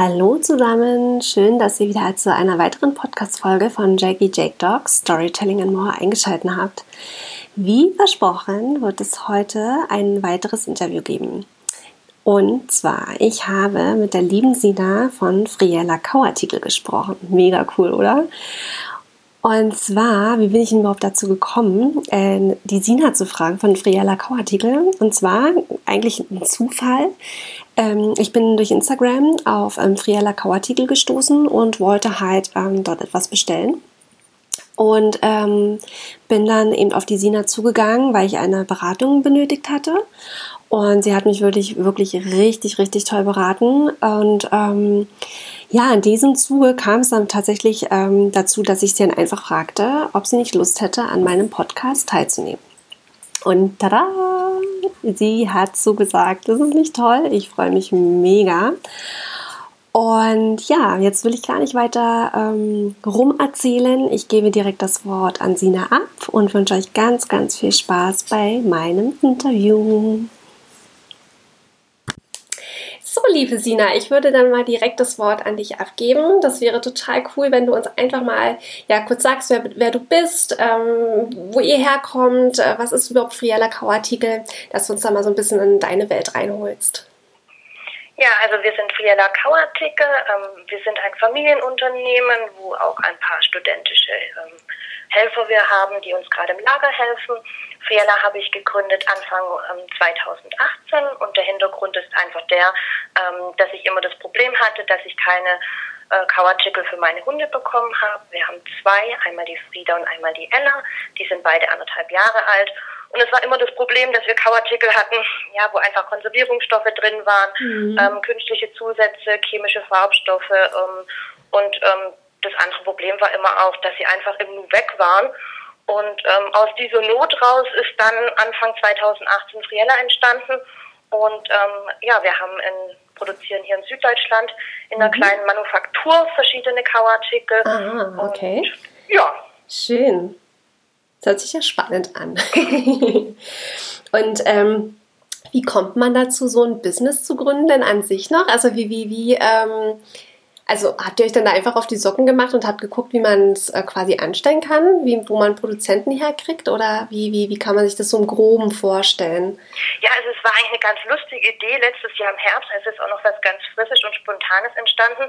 Hallo zusammen, schön, dass ihr wieder zu einer weiteren Podcast-Folge von Jackie Jake Dogs Storytelling and More eingeschaltet habt. Wie versprochen wird es heute ein weiteres Interview geben. Und zwar, ich habe mit der lieben Sina von Friella Kauartikel gesprochen. Mega cool, oder? Und zwar, wie bin ich denn überhaupt dazu gekommen, äh, die Sina zu fragen von Friella Kauartikel? Und zwar eigentlich ein Zufall. Ähm, ich bin durch Instagram auf ähm, Friella Kauartikel gestoßen und wollte halt ähm, dort etwas bestellen. Und ähm, bin dann eben auf die Sina zugegangen, weil ich eine Beratung benötigt hatte. Und sie hat mich wirklich, wirklich richtig, richtig toll beraten. Und ähm, ja, in diesem Zuge kam es dann tatsächlich ähm, dazu, dass ich sie dann einfach fragte, ob sie nicht Lust hätte, an meinem Podcast teilzunehmen. Und tada! Sie hat so gesagt, das ist nicht toll. Ich freue mich mega. Und ja, jetzt will ich gar nicht weiter ähm, rumerzählen. Ich gebe direkt das Wort an Sina ab und wünsche euch ganz, ganz viel Spaß bei meinem Interview. So, liebe Sina, ich würde dann mal direkt das Wort an dich abgeben. Das wäre total cool, wenn du uns einfach mal ja, kurz sagst, wer, wer du bist, ähm, wo ihr herkommt, äh, was ist überhaupt Friella Kauartikel, dass du uns da mal so ein bisschen in deine Welt reinholst. Ja, also wir sind Friella Kauartikel. Ähm, wir sind ein Familienunternehmen, wo auch ein paar studentische ähm, Helfer wir haben, die uns gerade im Lager helfen. Friella habe ich gegründet Anfang ähm, 2018 und der Hintergrund ist einfach der, ähm, dass ich immer das Problem hatte, dass ich keine äh, Kauartikel für meine Hunde bekommen habe. Wir haben zwei, einmal die Frieda und einmal die Ella. Die sind beide anderthalb Jahre alt. Und es war immer das Problem, dass wir Kauartikel hatten, ja, wo einfach Konservierungsstoffe drin waren, mhm. ähm, künstliche Zusätze, chemische Farbstoffe ähm, und ähm, das andere Problem war immer auch, dass sie einfach im Nu weg waren. Und ähm, aus dieser Not raus ist dann Anfang 2018 Friella entstanden. Und ähm, ja, wir haben in, produzieren hier in Süddeutschland in einer mhm. kleinen Manufaktur verschiedene Kauartikel. Ah, okay. Und, ja. Schön. Das hört sich ja spannend an. Und ähm, wie kommt man dazu, so ein Business zu gründen an sich noch? Also wie, wie, wie, ähm, also habt ihr euch dann da einfach auf die Socken gemacht und habt geguckt, wie man es äh, quasi anstellen kann, wie, wo man Produzenten herkriegt? Oder wie, wie, wie kann man sich das so im Groben vorstellen? Ja, also es war eigentlich eine ganz lustige Idee. Letztes Jahr im Herbst es ist auch noch was ganz Frisches und Spontanes entstanden,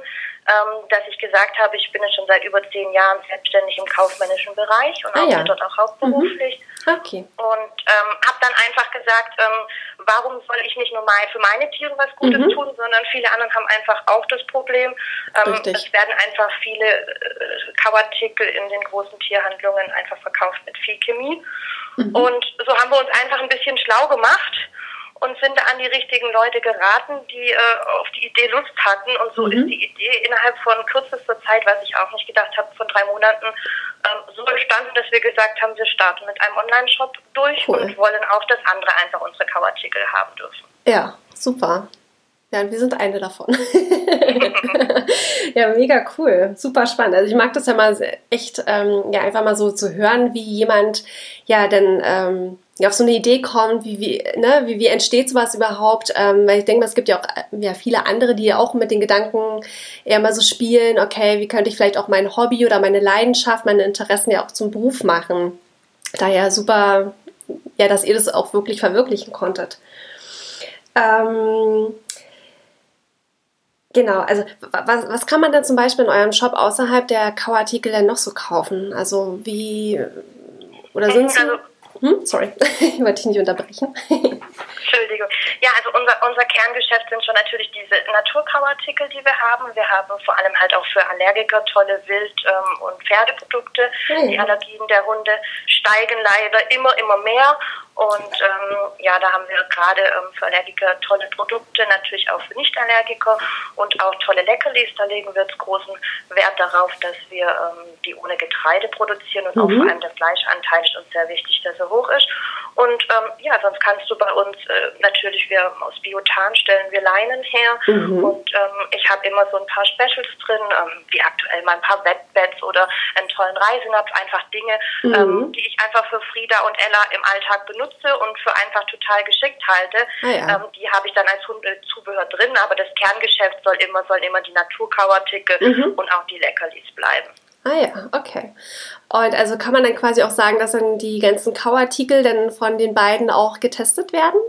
dass ich gesagt habe, ich bin jetzt schon seit über zehn Jahren selbstständig im kaufmännischen Bereich und ah, arbeite ja. dort auch hauptberuflich. Mhm. Okay. Und ähm, habe dann einfach gesagt, ähm, warum soll ich nicht nur mal für meine Tiere was Gutes mhm. tun, sondern viele anderen haben einfach auch das Problem, ähm, es werden einfach viele äh, Kauartikel in den großen Tierhandlungen einfach verkauft mit viel Chemie. Mhm. Und so haben wir uns einfach ein bisschen schlau gemacht und sind da an die richtigen Leute geraten, die äh, auf die Idee Lust hatten. Und so mhm. ist die Idee innerhalb von kürzester Zeit, was ich auch nicht gedacht habe, von drei Monaten, ähm, so entstanden, dass wir gesagt haben, wir starten mit einem Online-Shop durch cool. und wollen auch, dass andere einfach unsere Kauartikel haben dürfen. Ja, super. Ja, und wir sind eine davon. ja, mega cool. Super spannend. Also ich mag das ja mal echt, ähm, ja, einfach mal so zu hören, wie jemand ja dann ähm, auf so eine Idee kommt, wie, wie, ne, wie, wie entsteht sowas überhaupt? Ähm, weil ich denke mal, es gibt ja auch ja, viele andere, die auch mit den Gedanken eher mal so spielen, okay, wie könnte ich vielleicht auch mein Hobby oder meine Leidenschaft, meine Interessen ja auch zum Beruf machen. Daher super, ja, dass ihr das auch wirklich verwirklichen konntet. Ähm, Genau, also was, was kann man denn zum Beispiel in eurem Shop außerhalb der Kauartikel denn noch so kaufen? Also wie oder sind sie? Also, hm? Sorry, ich wollte dich nicht unterbrechen. Entschuldigung. Ja, also unser, unser Kerngeschäft sind schon natürlich diese Naturkauartikel, die wir haben. Wir haben vor allem halt auch für Allergiker tolle Wild- ähm, und Pferdeprodukte. Mhm. Die Allergien der Hunde steigen leider immer, immer mehr. Und ähm, ja, da haben wir gerade ähm, für Allergiker tolle Produkte, natürlich auch für Nicht-Allergiker und auch tolle Leckerlis. Da legen wir jetzt großen Wert darauf, dass wir ähm, die ohne Getreide produzieren und mhm. auch vor allem der Fleischanteil ist uns sehr wichtig, dass er hoch ist. Und ähm, ja, sonst kannst du bei uns äh, natürlich, wir aus Biotan stellen wir Leinen her mhm. und ähm, ich habe immer so ein paar Specials drin, ähm, wie aktuell mal ein paar Wettbeds oder einen tollen Reisenapf, einfach Dinge, mhm. ähm, die ich einfach für Frieda und Ella im Alltag benutze und für einfach total geschickt halte. Ah, ja. ähm, die habe ich dann als Hundezubehör drin, aber das Kerngeschäft soll immer, sollen immer die Naturkauartikel mhm. und auch die Leckerlis bleiben. Ah ja, okay. Und also kann man dann quasi auch sagen, dass dann die ganzen Kauartikel dann von den beiden auch getestet werden?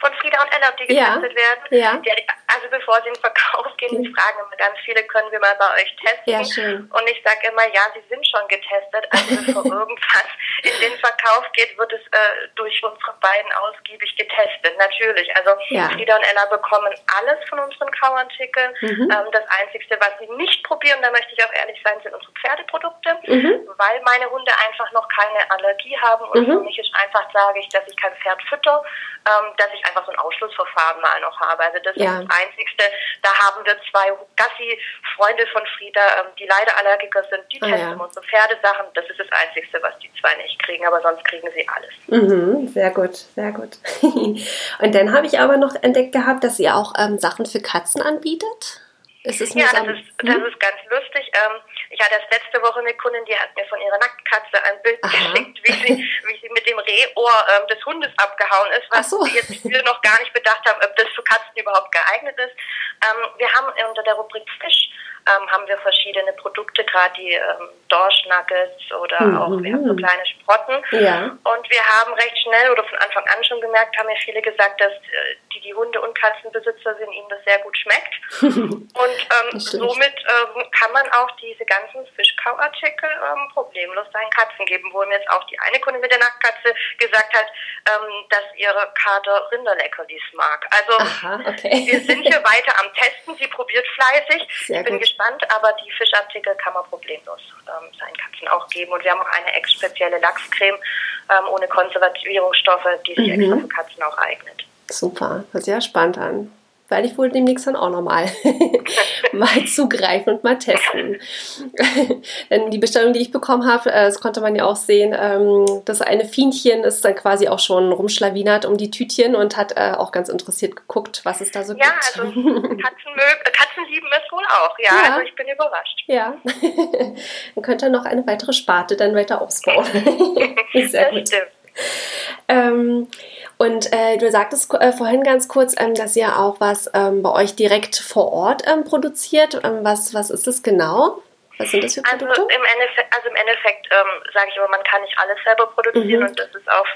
Von Frieda und Ella, die getestet ja. werden? Ja. Die, also bevor sie in den Verkauf gehen, die fragen immer ganz viele, können wir mal bei euch testen? Ja, schön. Und ich sage immer, ja, sie sind schon getestet. Also bevor irgendwas in den Verkauf geht, wird es äh, durch unsere beiden ausgiebig getestet. Natürlich. Also ja. Frieda und Ella bekommen alles von unseren Kauartikeln. Mhm. Ähm, das Einzige, was sie nicht probieren, da möchte ich auch ehrlich sein, sind unsere Pferdeprodukte, mhm. weil meine Hunde einfach noch keine Allergie haben. Und mhm. für mich ist einfach, sage ich, dass ich kein Pferd fütter, ähm, dass ich einfach so ein Ausschlussverfahren mal noch habe. Also das ja. ist Einzigste. Da haben wir zwei Gassi-Freunde von Frieda, ähm, die leider Allergiker sind. Die ah, testen ja. unsere Pferdesachen. Das ist das Einzigste, was die zwei nicht kriegen. Aber sonst kriegen sie alles. Mhm, sehr gut, sehr gut. Und dann habe ich aber noch entdeckt gehabt, dass ihr auch ähm, Sachen für Katzen anbietet. Ist es ja, das ist, das hm? ist ganz lustig. Ähm, ich hatte erst letzte Woche eine Kundin, die hat mir von ihrer Nacktkatze ein Bild Aha. geschickt, wie sie, wie sie mit dem Rehohr ähm, des Hundes abgehauen ist, was so. jetzt viele noch gar nicht bedacht haben, ob das für Katzen überhaupt geeignet ist. Ähm, wir haben unter der Rubrik Fisch ähm, haben wir verschiedene Produkte, gerade die ähm, Dorsch Nuggets oder mhm. auch wir haben so kleine Sprotten. Ja. Und wir haben recht schnell oder von Anfang an schon gemerkt, haben ja viele gesagt, dass äh, die, die Hunde- und Katzenbesitzer sind, ihnen das sehr gut schmeckt. und ähm, somit ähm, kann man auch diese ganzen Fischkauartikel ähm, problemlos seinen Katzen geben, wo mir jetzt auch die eine Kunde mit der Nacktkatze gesagt hat, ähm, dass ihre Kater Rinderleckerlis mag. Also Aha, okay. wir sind hier weiter am Testen. Sie probiert fleißig. Sehr ich bin gut gespannt, aber die Fischartikel kann man problemlos ähm, seinen Katzen auch geben. Und wir haben auch eine ex spezielle Lachscreme ähm, ohne Konservierungsstoffe, die sich mhm. extra für Katzen auch eignet. Super, hört sich ja spannend an werde ich wohl demnächst dann auch nochmal mal zugreifen und mal testen. Denn die Bestellung, die ich bekommen habe, äh, das konnte man ja auch sehen, ähm, das eine Fienchen ist dann quasi auch schon rumschlawinert um die Tütchen und hat äh, auch ganz interessiert geguckt, was es da so ja, gibt. Ja, also Katzen, äh, Katzen lieben es wohl auch, ja, ja. also ich bin überrascht. Ja, dann könnte er noch eine weitere Sparte dann weiter ausbauen. Sehr das gut. Stimmt. Ähm, und äh, du sagtest äh, vorhin ganz kurz, ähm, dass ihr auch was ähm, bei euch direkt vor Ort ähm, produziert. Ähm, was, was ist das genau? Was sind das für Produkte? Also im Endeffekt, also Endeffekt ähm, sage ich immer, man kann nicht alles selber produzieren mhm. und das ist auch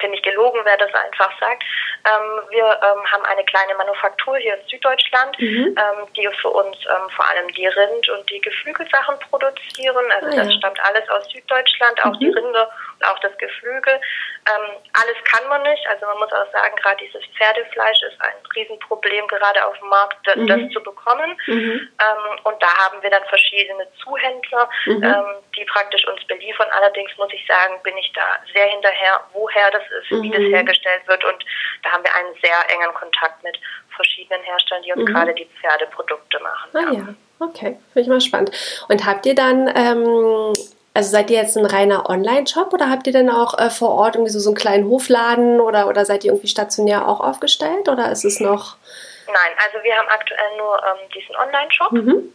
finde ich gelogen, wer das einfach sagt. Ähm, wir ähm, haben eine kleine Manufaktur hier in Süddeutschland, mhm. ähm, die für uns ähm, vor allem die Rind- und die Geflügelsachen produzieren. Also ah, ja. das stammt alles aus Süddeutschland, auch mhm. die Rinde und auch das Geflügel. Ähm, alles kann man nicht. Also man muss auch sagen, gerade dieses Pferdefleisch ist ein Riesenproblem, gerade auf dem Markt, das, mhm. das zu bekommen. Mhm. Ähm, und da haben wir dann verschiedene Zuhändler, mhm. die praktisch uns beliefern. Allerdings muss ich sagen, bin ich da sehr hinterher, woher das ist, mhm. wie das mhm. hergestellt wird. Und da haben wir einen sehr engen Kontakt mit verschiedenen Herstellern, die uns mhm. gerade die Pferdeprodukte machen. Ah, ja. ja. Okay, finde ich mal spannend. Und habt ihr dann, ähm, also seid ihr jetzt ein reiner Online-Shop oder habt ihr dann auch äh, vor Ort irgendwie so, so einen kleinen Hofladen oder, oder seid ihr irgendwie stationär auch aufgestellt oder ist es noch? Nein, also wir haben aktuell nur ähm, diesen Online-Shop. Mhm.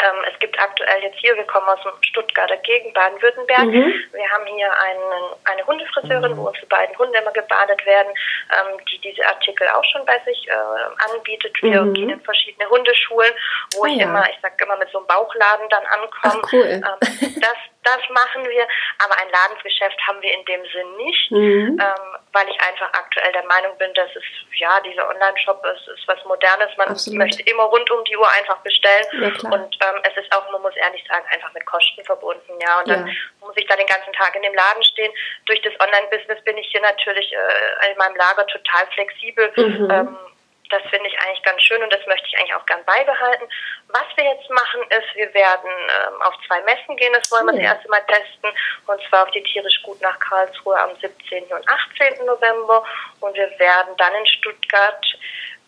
Ähm, es gibt aktuell jetzt hier, wir kommen aus dem Stuttgarter Gegend, Baden-Württemberg. Mhm. Wir haben hier einen, eine Hundefriseurin, wo unsere beiden Hunde immer gebadet werden, ähm, die diese Artikel auch schon bei sich äh, anbietet. Wir mhm. gehen in verschiedene Hundeschulen, wo ah, ich ja. immer, ich sag immer mit so einem Bauchladen dann ankomme. Cool. Ähm, das, das machen wir, aber ein Ladensgeschäft haben wir in dem Sinn nicht, mhm. ähm, weil ich einfach aktuell der Meinung bin, dass es, ja, dieser Online-Shop ist, ist was Modernes. Man Absolut. möchte immer rund um die Uhr einfach bestellen. Ja, und ähm, es ist auch, man muss ehrlich sagen, einfach mit Kosten verbunden. Ja, und dann ja. muss ich da den ganzen Tag in dem Laden stehen. Durch das Online-Business bin ich hier natürlich äh, in meinem Lager total flexibel. Mhm. Ähm, das finde ich eigentlich ganz schön und das möchte ich eigentlich auch gern beibehalten. Was wir jetzt machen ist, wir werden ähm, auf zwei Messen gehen, das wollen wir das erste Mal testen, und zwar auf die Tierisch Gut nach Karlsruhe am 17. und 18. November und wir werden dann in Stuttgart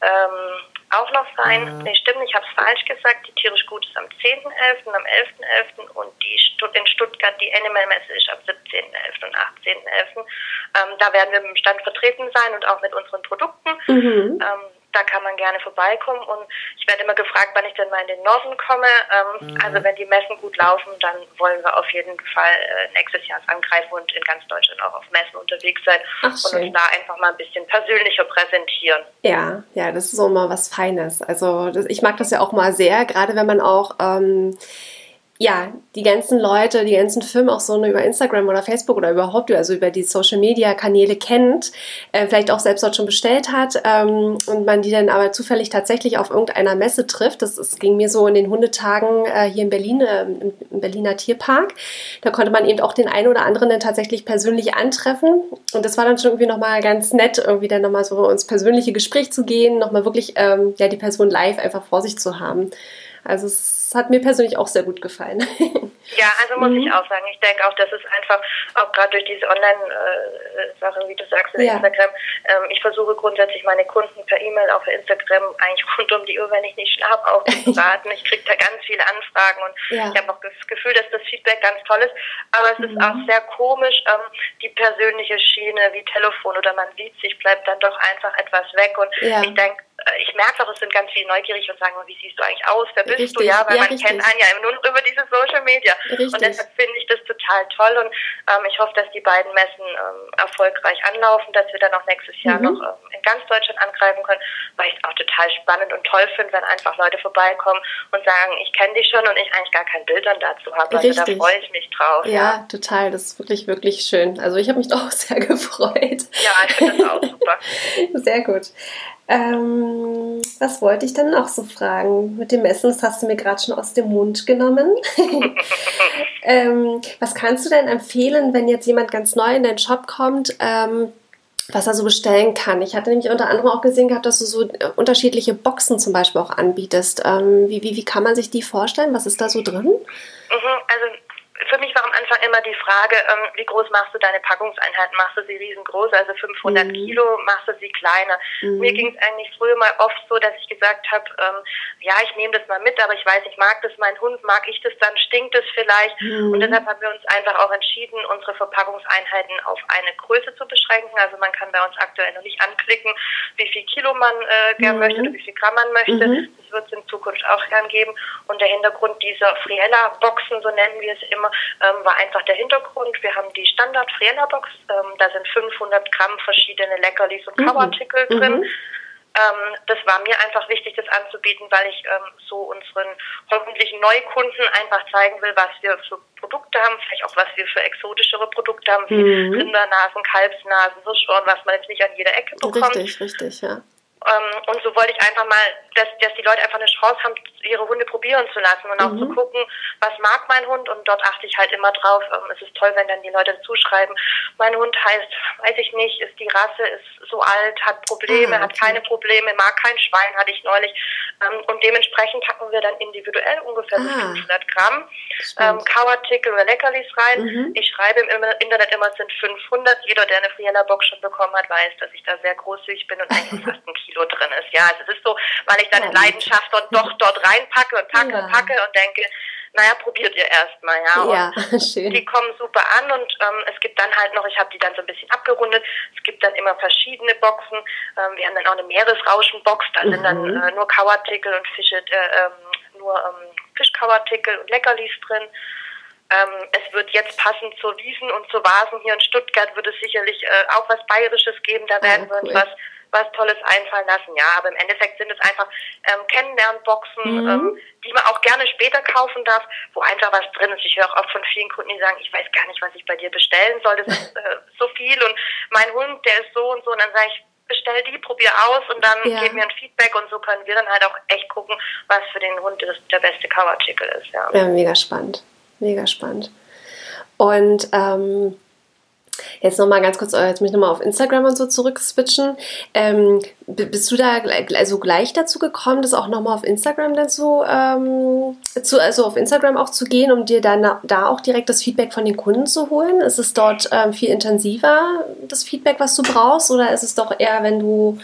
ähm, auch noch sein. Mhm. Nee, stimmt, ich habe es falsch gesagt. Die tierisch gut ist am 10.11. am 11.11. und die in Stuttgart die Animal Messe ist am 17.11. und 18.11. Ähm, da werden wir mit dem Stand vertreten sein und auch mit unseren Produkten. Mhm. Ähm, da kann man gerne vorbeikommen. Und ich werde immer gefragt, wann ich denn mal in den Norden komme. Ähm, mhm. Also wenn die Messen gut laufen, dann wollen wir auf jeden Fall äh, nächstes Jahr angreifen und in ganz Deutschland auch auf Messen unterwegs sein Ach, und uns da einfach mal ein bisschen persönlicher präsentieren. Ja, ja, das ist so mal was Feines. Also das, ich mag das ja auch mal sehr, gerade wenn man auch ähm, ja, die ganzen Leute, die ganzen Firmen auch so über Instagram oder Facebook oder überhaupt, also über die Social Media Kanäle kennt, äh, vielleicht auch selbst dort schon bestellt hat ähm, und man die dann aber zufällig tatsächlich auf irgendeiner Messe trifft. Das, das ging mir so in den Hundetagen äh, hier in Berlin, äh, im, Berliner Tierpark. Da konnte man eben auch den einen oder anderen dann tatsächlich persönlich antreffen. Und das war dann schon irgendwie nochmal ganz nett, irgendwie dann nochmal so ins persönliche Gespräch zu gehen, nochmal wirklich ähm, ja, die Person live einfach vor sich zu haben. Also es hat mir persönlich auch sehr gut gefallen. Ja, also muss mhm. ich auch sagen, ich denke auch, das ist einfach, auch gerade durch diese Online-Sachen, wie du sagst, ja. Instagram, ähm, ich versuche grundsätzlich meine Kunden per E-Mail, auch per Instagram, eigentlich rund um die Uhr, wenn ich nicht schlafe, aufzuraten. ich kriege da ganz viele Anfragen und ja. ich habe auch das Gefühl, dass das Feedback ganz toll ist. Aber es mhm. ist auch sehr komisch, ähm, die persönliche Schiene wie Telefon oder man sieht sich, bleibt dann doch einfach etwas weg. Und ja. ich denke, äh, ich merke auch, es sind ganz viele neugierig und sagen, wie siehst du eigentlich aus? Wer bist richtig. du? Ja, weil ja, man richtig. kennt einen ja nur über diese Social Media. Richtig. Und deshalb finde ich das total toll und ähm, ich hoffe, dass die beiden Messen ähm, erfolgreich anlaufen, dass wir dann auch nächstes Jahr mhm. noch ähm, in ganz Deutschland angreifen können, weil ich es auch total spannend und toll finde, wenn einfach Leute vorbeikommen und sagen, ich kenne dich schon und ich eigentlich gar kein Bild dann dazu habe. Also da freue ich mich drauf. Ja, ja, total. Das ist wirklich, wirklich schön. Also ich habe mich auch sehr gefreut. Ja, ich finde das auch super. Sehr gut. Ähm, was wollte ich denn noch so fragen? Mit dem Messen, das hast du mir gerade schon aus dem Mund genommen. ähm, was kannst du denn empfehlen, wenn jetzt jemand ganz neu in deinen Shop kommt, ähm, was er so bestellen kann? Ich hatte nämlich unter anderem auch gesehen gehabt, dass du so äh, unterschiedliche Boxen zum Beispiel auch anbietest. Ähm, wie, wie, wie kann man sich die vorstellen? Was ist da so drin? Mhm, also für mich war am Anfang immer die Frage, ähm, wie groß machst du deine Packungseinheiten? Machst du sie riesengroß, also 500 mhm. Kilo, machst du sie kleiner? Mhm. Mir ging es eigentlich früher mal oft so, dass ich gesagt habe, ähm, ja, ich nehme das mal mit, aber ich weiß, ich mag das, mein Hund, mag ich das, dann stinkt es vielleicht. Mhm. Und deshalb haben wir uns einfach auch entschieden, unsere Verpackungseinheiten auf eine Größe zu beschränken. Also man kann bei uns aktuell noch nicht anklicken, wie viel Kilo man äh, gern möchte oder wie viel Gramm man möchte. Mhm. Das wird es in Zukunft auch gern geben. Und der Hintergrund dieser Friella-Boxen, so nennen wir es immer, ähm, war einfach der Hintergrund. Wir haben die Standard Friella Box, ähm, da sind 500 Gramm verschiedene Leckerlis und mhm. Kauartikel mhm. drin. Ähm, das war mir einfach wichtig, das anzubieten, weil ich ähm, so unseren hoffentlich Neukunden einfach zeigen will, was wir für Produkte haben, vielleicht auch was wir für exotischere Produkte haben, wie mhm. Rindernasen, Kalbsnasen, Hirschohren, was man jetzt nicht an jeder Ecke bekommt. Richtig, richtig, ja. Ähm, und so wollte ich einfach mal, dass, dass die Leute einfach eine Chance haben, ihre Hunde probieren zu lassen und auch mhm. zu gucken, was mag mein Hund. Und dort achte ich halt immer drauf. Ähm, es ist toll, wenn dann die Leute zuschreiben, mein Hund heißt, weiß ich nicht, ist die Rasse, ist so alt, hat Probleme, ah, okay. hat keine Probleme, mag kein Schwein, hatte ich neulich. Ähm, und dementsprechend packen wir dann individuell ungefähr ah, 500 Gramm ähm, Kauartikel oder Leckerlis rein. Mhm. Ich schreibe im Internet immer, es sind 500. Jeder, der eine Friella-Box schon bekommen hat, weiß, dass ich da sehr großzügig bin und eigentlich fast ein Kilo Kilo drin ist. Ja, also es ist so, weil ich dann in Leidenschaft dort doch dort reinpacke und packe ja. und packe und denke, naja, probiert ihr erstmal, ja. ja, schön. Die kommen super an und ähm, es gibt dann halt noch, ich habe die dann so ein bisschen abgerundet, es gibt dann immer verschiedene Boxen. Ähm, wir haben dann auch eine Meeresrauschenbox, da mhm. sind dann mhm. äh, nur Kauartikel und Fische, äh, ähm, nur ähm, Fischkauartikel und Leckerlis drin. Ähm, es wird jetzt passend zur Wiesen und zur Vasen hier in Stuttgart wird es sicherlich äh, auch was Bayerisches geben. Da werden oh, cool. wir uns was was Tolles einfallen lassen. Ja, aber im Endeffekt sind es einfach ähm, Kennenlernboxen, mhm. ähm, die man auch gerne später kaufen darf, wo einfach was drin ist. Ich höre auch von vielen Kunden, die sagen, ich weiß gar nicht, was ich bei dir bestellen soll. Das ist äh, so viel und mein Hund, der ist so und so. Und dann sage ich, bestell die, probier aus und dann ja. gib mir ein Feedback und so können wir dann halt auch echt gucken, was für den Hund das, der beste Coverartikel ist. Ja. ja, mega spannend. Mega spannend. Und ähm, Jetzt nochmal ganz kurz, äh, jetzt mich nochmal auf Instagram und so zurückswitchen. Ähm, bist du da also gleich dazu gekommen, das auch nochmal auf Instagram dann so, ähm, zu, also auf Instagram auch zu gehen, um dir dann da auch direkt das Feedback von den Kunden zu holen? Ist es dort ähm, viel intensiver, das Feedback, was du brauchst, oder ist es doch eher, wenn du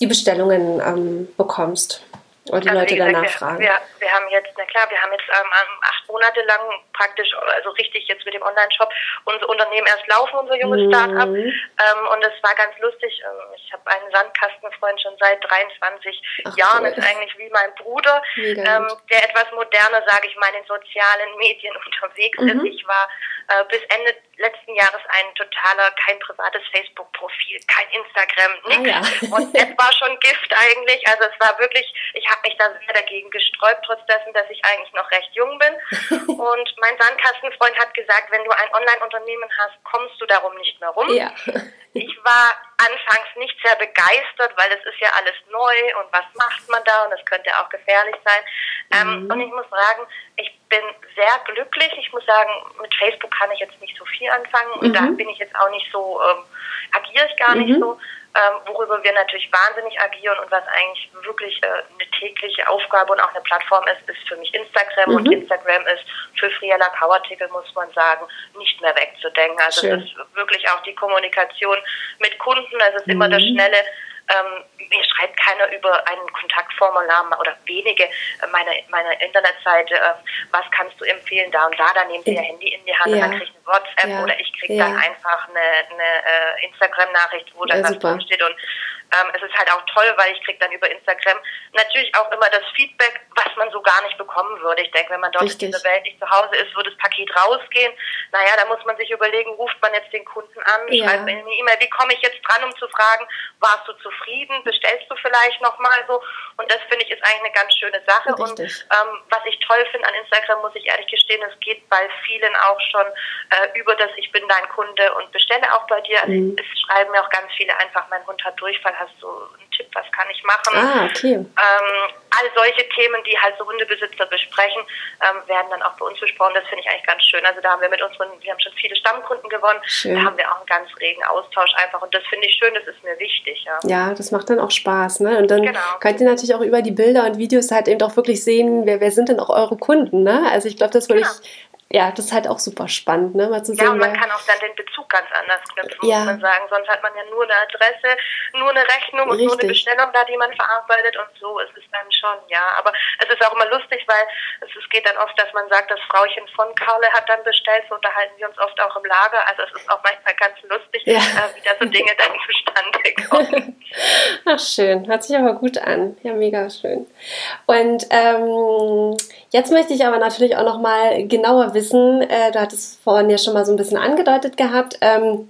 die Bestellungen ähm, bekommst? Und die also Leute gesagt, danach fragen. Wir, wir, haben jetzt, na klar, wir haben jetzt ähm, acht Monate lang praktisch, also richtig jetzt mit dem Online-Shop, unser Unternehmen erst laufen, unser junges mhm. Start-up. Ähm, und es war ganz lustig. Ähm, ich habe einen Sandkastenfreund schon seit 23 Ach, Jahren, cool. ist eigentlich wie mein Bruder, ähm, der etwas moderner, sage ich mal, in den sozialen Medien unterwegs mhm. ist. Ich war äh, bis Ende letzten Jahres ein totaler, kein privates Facebook-Profil, kein Instagram, nichts. Ah, ja. Und es war schon Gift eigentlich. Also es war wirklich, ich habe mich da sehr dagegen gesträubt, trotz dessen, dass ich eigentlich noch recht jung bin. Und mein Sandkastenfreund hat gesagt, wenn du ein Online-Unternehmen hast, kommst du darum nicht mehr rum. Ja. Ich war anfangs nicht sehr begeistert, weil es ist ja alles neu und was macht man da und es könnte auch gefährlich sein. Ähm, mhm. und ich muss sagen, ich bin sehr glücklich. Ich muss sagen, mit Facebook kann ich jetzt nicht so viel anfangen und mhm. da bin ich jetzt auch nicht so, ähm, agiere ich gar mhm. nicht so ähm, worüber wir natürlich wahnsinnig agieren und was eigentlich wirklich äh, eine tägliche Aufgabe und auch eine Plattform ist, ist für mich Instagram. Mhm. Und Instagram ist für Friela Kauartikel, muss man sagen, nicht mehr wegzudenken. Also Schön. es ist wirklich auch die Kommunikation mit Kunden, also es ist mhm. immer das mhm. schnelle ähm, mir schreibt keiner über ein Kontaktformular oder wenige äh, meine, meine Internetseite, äh, was kannst du empfehlen da und da, dann nehmen sie ihr Handy in die Hand ja. und dann kriege ich eine WhatsApp ja. oder ich kriege dann einfach eine, eine äh, Instagram-Nachricht, wo dann was drin steht und ähm, es ist halt auch toll, weil ich kriege dann über Instagram natürlich auch immer das Feedback, was man so gar nicht bekommen würde. Ich denke, wenn man dort Richtig. in dieser Welt nicht zu Hause ist, würde das Paket rausgehen. Naja, da muss man sich überlegen, ruft man jetzt den Kunden an, ja. schreibt eine E-Mail, wie komme ich jetzt dran, um zu fragen, warst du zufrieden, bestellst du vielleicht nochmal so? Und das finde ich ist eigentlich eine ganz schöne Sache. Richtig. Und ähm, was ich toll finde an Instagram, muss ich ehrlich gestehen, es geht bei vielen auch schon äh, über das, ich bin dein Kunde und bestelle auch bei dir. Also mhm. Es schreiben mir auch ganz viele einfach, mein Hund hat Durchfall, hast du einen Tipp, was kann ich machen? Ah, okay. Ähm, all solche Themen, die halt so Hundebesitzer besprechen, ähm, werden dann auch bei uns besprochen. Das finde ich eigentlich ganz schön. Also da haben wir mit unseren, wir haben schon viele Stammkunden gewonnen, schön. da haben wir auch einen ganz regen Austausch einfach und das finde ich schön, das ist mir wichtig. Ja, ja das macht dann auch Spaß. Ne? Und dann genau. könnt ihr natürlich auch über die Bilder und Videos halt eben auch wirklich sehen, wer, wer sind denn auch eure Kunden. Ne? Also ich glaube, das würde ja. ich ja, das ist halt auch super spannend, ne? Mal zu sehen, ja, und man kann auch dann den Bezug ganz anders knüpfen, ja. muss man sagen. Sonst hat man ja nur eine Adresse, nur eine Rechnung Richtig. und nur eine Bestellung da, die man verarbeitet und so ist es dann schon, ja. Aber es ist auch immer lustig, weil es, es geht dann oft, dass man sagt, das Frauchen von Karle hat dann bestellt, so unterhalten wir uns oft auch im Lager. Also es ist auch manchmal ganz lustig, ja. äh, wie da so Dinge dann zustande kommen. Ach schön, hört sich aber gut an. Ja, mega schön. Und ähm, jetzt möchte ich aber natürlich auch noch mal genauer wissen, äh, du hattest vorhin ja schon mal so ein bisschen angedeutet gehabt, ähm,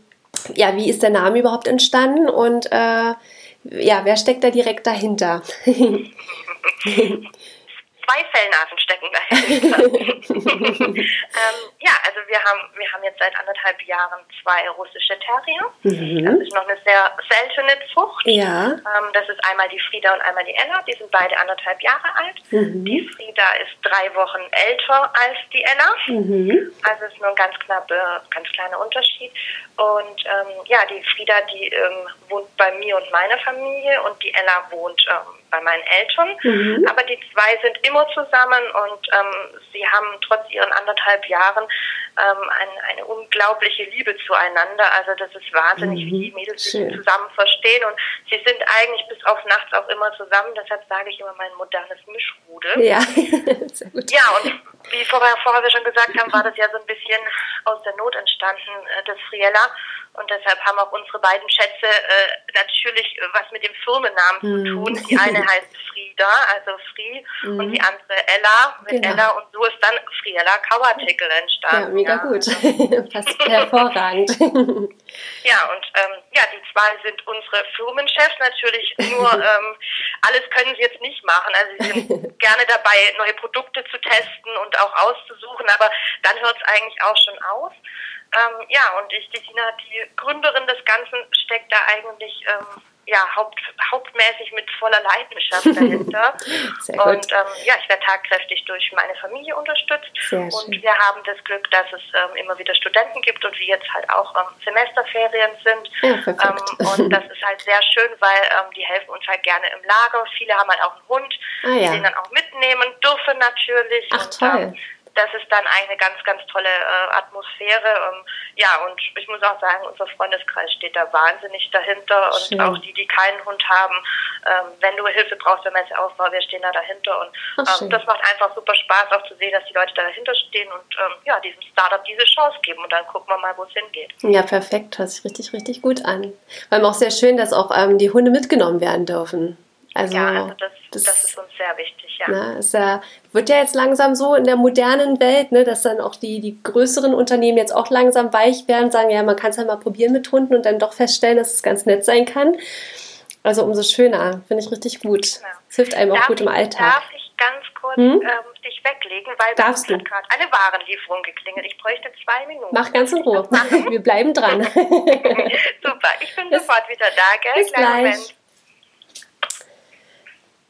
ja, wie ist der Name überhaupt entstanden und äh, ja, wer steckt da direkt dahinter? zwei Fellnasen stecken dahinter. ähm, ja, also wir haben, wir haben jetzt seit anderthalb Jahren zwei russische Terrier. Mhm. Das ist noch eine sehr seltene Zucht. Ja. Ähm, das ist einmal die Frieda und einmal die Ella. Die sind beide anderthalb Jahre alt. Mhm. Die Frieda ist drei Wochen älter als die Ella. Mhm. Also ist nur ein ganz, knappe, ganz kleiner Unterschied. Und ähm, ja, die Frieda, die ähm, wohnt bei mir und meiner Familie und die Ella wohnt ähm, bei meinen Eltern. Mhm. Aber die zwei sind immer zusammen und ähm, sie haben trotz ihren anderthalb Jahren ähm, ein, eine unglaubliche Liebe zueinander. Also das ist wahnsinnig, mhm. wie die Mädels sich zusammen verstehen und sie sind eigentlich bis auf nachts auch immer zusammen. Deshalb sage ich immer mein modernes Mischrudel. Ja, sehr gut. Ja, und wie vorher, vorher wir schon gesagt haben, war das ja so ein bisschen aus der Not entstanden, äh, das Friella. Und deshalb haben auch unsere beiden Schätze äh, natürlich äh, was mit dem Firmennamen mhm. zu tun. Die eine heißt Frieda, also Fri, mhm. und die andere Ella mit genau. Ella. Und so ist dann Friella Kauartikel entstanden. Ja, mega ja. gut. Passt hervorragend. ja, und ähm, ja, die zwei sind unsere Firmenchefs natürlich. Nur ähm, alles können sie jetzt nicht machen. Also sie sind gerne dabei, neue Produkte zu testen und auch auszusuchen. Aber dann hört es eigentlich auch schon aus. Ähm, ja, und ich, die Sina, die Gründerin des Ganzen, steckt da eigentlich ähm, ja, haupt, hauptmäßig mit voller Leidenschaft dahinter. und ähm, ja, ich werde tagkräftig durch meine Familie unterstützt. Und wir haben das Glück, dass es ähm, immer wieder Studenten gibt und wir jetzt halt auch ähm, Semesterferien sind. Ja, ähm, und das ist halt sehr schön, weil ähm, die helfen uns halt gerne im Lager. Viele haben halt auch einen Hund, ah, ja. die den dann auch mitnehmen dürfen natürlich. Ach, und, toll. Das ist dann eine ganz, ganz tolle äh, Atmosphäre. Ähm, ja, und ich muss auch sagen, unser Freundeskreis steht da wahnsinnig dahinter und Schön. auch die, die keinen Hund haben, ähm, wenn du Hilfe brauchst beim Messeaufbau, wir stehen da dahinter und ähm, das macht einfach super Spaß auch zu sehen, dass die Leute da dahinter stehen und ähm, ja, diesem Startup diese Chance geben und dann gucken wir mal, wo es hingeht. Ja, perfekt, hört sich richtig, richtig gut an. Vor allem auch sehr schön, dass auch ähm, die Hunde mitgenommen werden dürfen. Also, ja, also das, das, das, ist uns sehr wichtig, ja. Na, es äh, wird ja jetzt langsam so in der modernen Welt, ne, dass dann auch die, die größeren Unternehmen jetzt auch langsam weich werden, sagen, ja, man kann es ja mal probieren mit Hunden und dann doch feststellen, dass es ganz nett sein kann. Also umso schöner, finde ich richtig gut. Es ja. hilft einem auch darf gut im Alltag. Darf ich ganz kurz hm? ähm, dich weglegen, weil Darfst hat gerade eine Warenlieferung geklingelt. Ich bräuchte zwei Minuten. Mach ganz in Ruhe. Wir bleiben dran. Super, ich bin Bis, sofort wieder da, gell? Bis Kleinen gleich. Moment.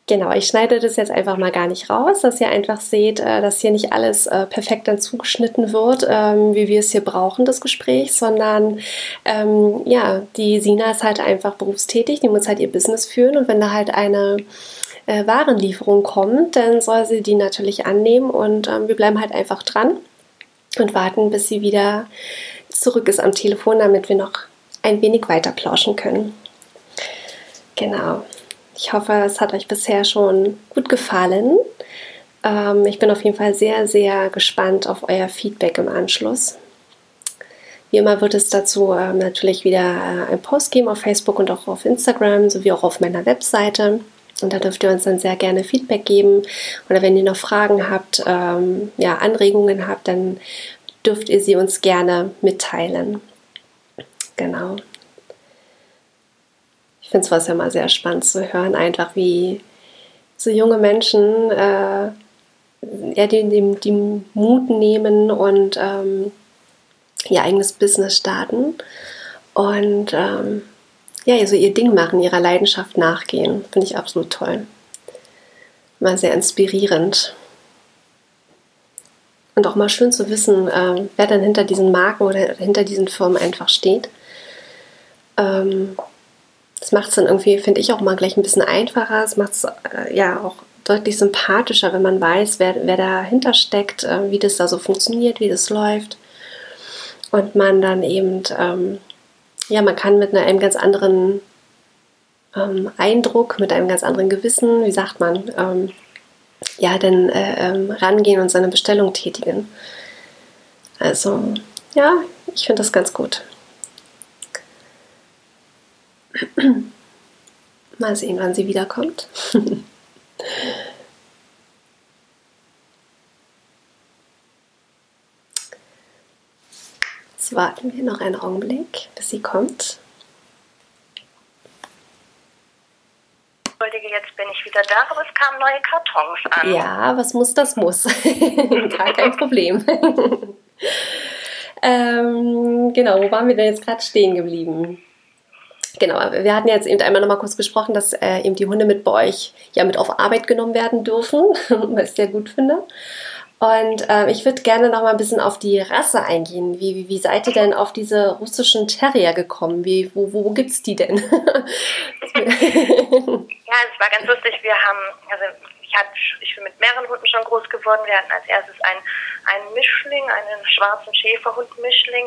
Genau, ich schneide das jetzt einfach mal gar nicht raus, dass ihr einfach seht, äh, dass hier nicht alles äh, perfekt dann zugeschnitten wird, ähm, wie wir es hier brauchen, das Gespräch, sondern ähm, ja, die Sina ist halt einfach berufstätig, die muss halt ihr Business führen und wenn da halt eine äh, Warenlieferung kommt, dann soll sie die natürlich annehmen und ähm, wir bleiben halt einfach dran und warten, bis sie wieder zurück ist am Telefon, damit wir noch ein wenig weiter plauschen können. Genau. Ich hoffe, es hat euch bisher schon gut gefallen. Ähm, ich bin auf jeden Fall sehr, sehr gespannt auf euer Feedback im Anschluss. Wie immer wird es dazu ähm, natürlich wieder äh, ein Post geben auf Facebook und auch auf Instagram sowie auch auf meiner Webseite. Und da dürft ihr uns dann sehr gerne Feedback geben. Oder wenn ihr noch Fragen habt, ähm, ja, Anregungen habt, dann dürft ihr sie uns gerne mitteilen. Genau finde es ja mal sehr spannend zu hören, einfach wie so junge Menschen äh, ja, die, die, die, Mut nehmen und ähm, ihr eigenes Business starten und ähm, ja, so ihr Ding machen, ihrer Leidenschaft nachgehen. Finde ich absolut toll. Mal sehr inspirierend. Und auch mal schön zu wissen, äh, wer dann hinter diesen Marken oder hinter diesen Firmen einfach steht. Ähm, macht es dann irgendwie, finde ich, auch mal gleich ein bisschen einfacher. Es macht es äh, ja auch deutlich sympathischer, wenn man weiß, wer, wer dahinter steckt, äh, wie das da so funktioniert, wie das läuft. Und man dann eben, ähm, ja, man kann mit einem ganz anderen ähm, Eindruck, mit einem ganz anderen Gewissen, wie sagt man, ähm, ja, dann äh, ähm, rangehen und seine Bestellung tätigen. Also, ja, ich finde das ganz gut. Mal sehen, wann sie wiederkommt. Jetzt warten wir noch einen Augenblick, bis sie kommt. Entschuldige, jetzt bin ich wieder da, aber es kamen neue Kartons an. Ja, was muss, das muss. Gar kein Problem. ähm, genau, wo waren wir denn jetzt gerade stehen geblieben? Genau, wir hatten jetzt eben einmal noch mal kurz gesprochen, dass äh, eben die Hunde mit bei euch ja mit auf Arbeit genommen werden dürfen, was ich sehr gut finde. Und äh, ich würde gerne noch mal ein bisschen auf die Rasse eingehen. Wie, wie, wie seid ihr denn auf diese russischen Terrier gekommen? Wie, wo wo gibt es die denn? ja, es war ganz lustig. Wir haben, also ich, hab, ich bin mit mehreren Hunden schon groß geworden. Wir hatten als erstes einen Mischling, einen schwarzen Schäferhund-Mischling.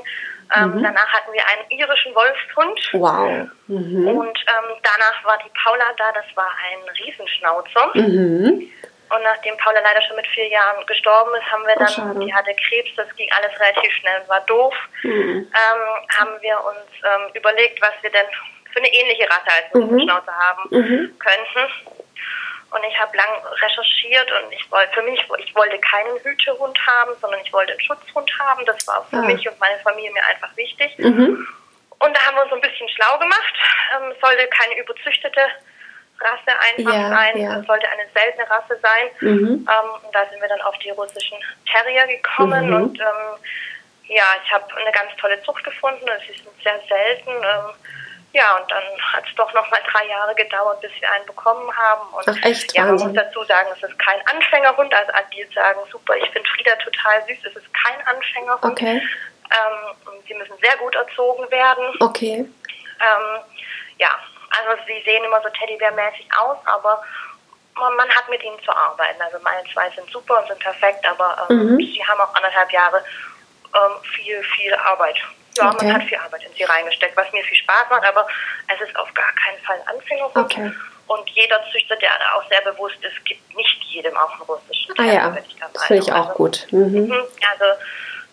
Ähm, mhm. Danach hatten wir einen irischen Wolfshund. Wow. Mhm. Und ähm, danach war die Paula da, das war ein Riesenschnauzer. Mhm. Und nachdem Paula leider schon mit vier Jahren gestorben ist, haben wir dann, oh, die hatte Krebs, das ging alles relativ schnell und war doof, mhm. ähm, haben wir uns ähm, überlegt, was wir denn für eine ähnliche Rasse als mhm. Riesenschnauzer haben mhm. könnten. Und ich habe lang recherchiert und ich wollte für mich, ich wollte keinen Hütehund haben, sondern ich wollte einen Schutzhund haben. Das war für ah. mich und meine Familie mir einfach wichtig. Mhm. Und da haben wir uns so ein bisschen schlau gemacht. Ähm, es sollte keine überzüchtete Rasse einfach ja, sein. Ja. Sollte eine seltene Rasse sein. Mhm. Ähm, und da sind wir dann auf die russischen Terrier gekommen. Mhm. Und ähm, ja, ich habe eine ganz tolle Zucht gefunden. Sie sind sehr selten. Ähm, ja, und dann hat es doch noch mal drei Jahre gedauert, bis wir einen bekommen haben. Und Ach, echt? ja, man muss dazu sagen, es ist kein Anfängerhund. Also die sagen, super, ich finde Frieda total süß. Es ist kein Anfängerhund. Okay. Ähm, sie müssen sehr gut erzogen werden. Okay. Ähm, ja, also sie sehen immer so Teddybär-mäßig aus, aber man, man, hat mit ihnen zu arbeiten. Also meine zwei sind super und sind perfekt, aber ähm, mhm. sie haben auch anderthalb Jahre ähm, viel, viel Arbeit. Ja, okay. man hat viel Arbeit in sie reingesteckt, was mir viel Spaß macht, aber es ist auf gar keinen Fall ein Anfängerhund. Okay. Und jeder Züchter, der auch sehr bewusst ist, gibt nicht jedem auch einen russischen Ah ja, das finde ich auch also, gut. Mhm. mhm. Also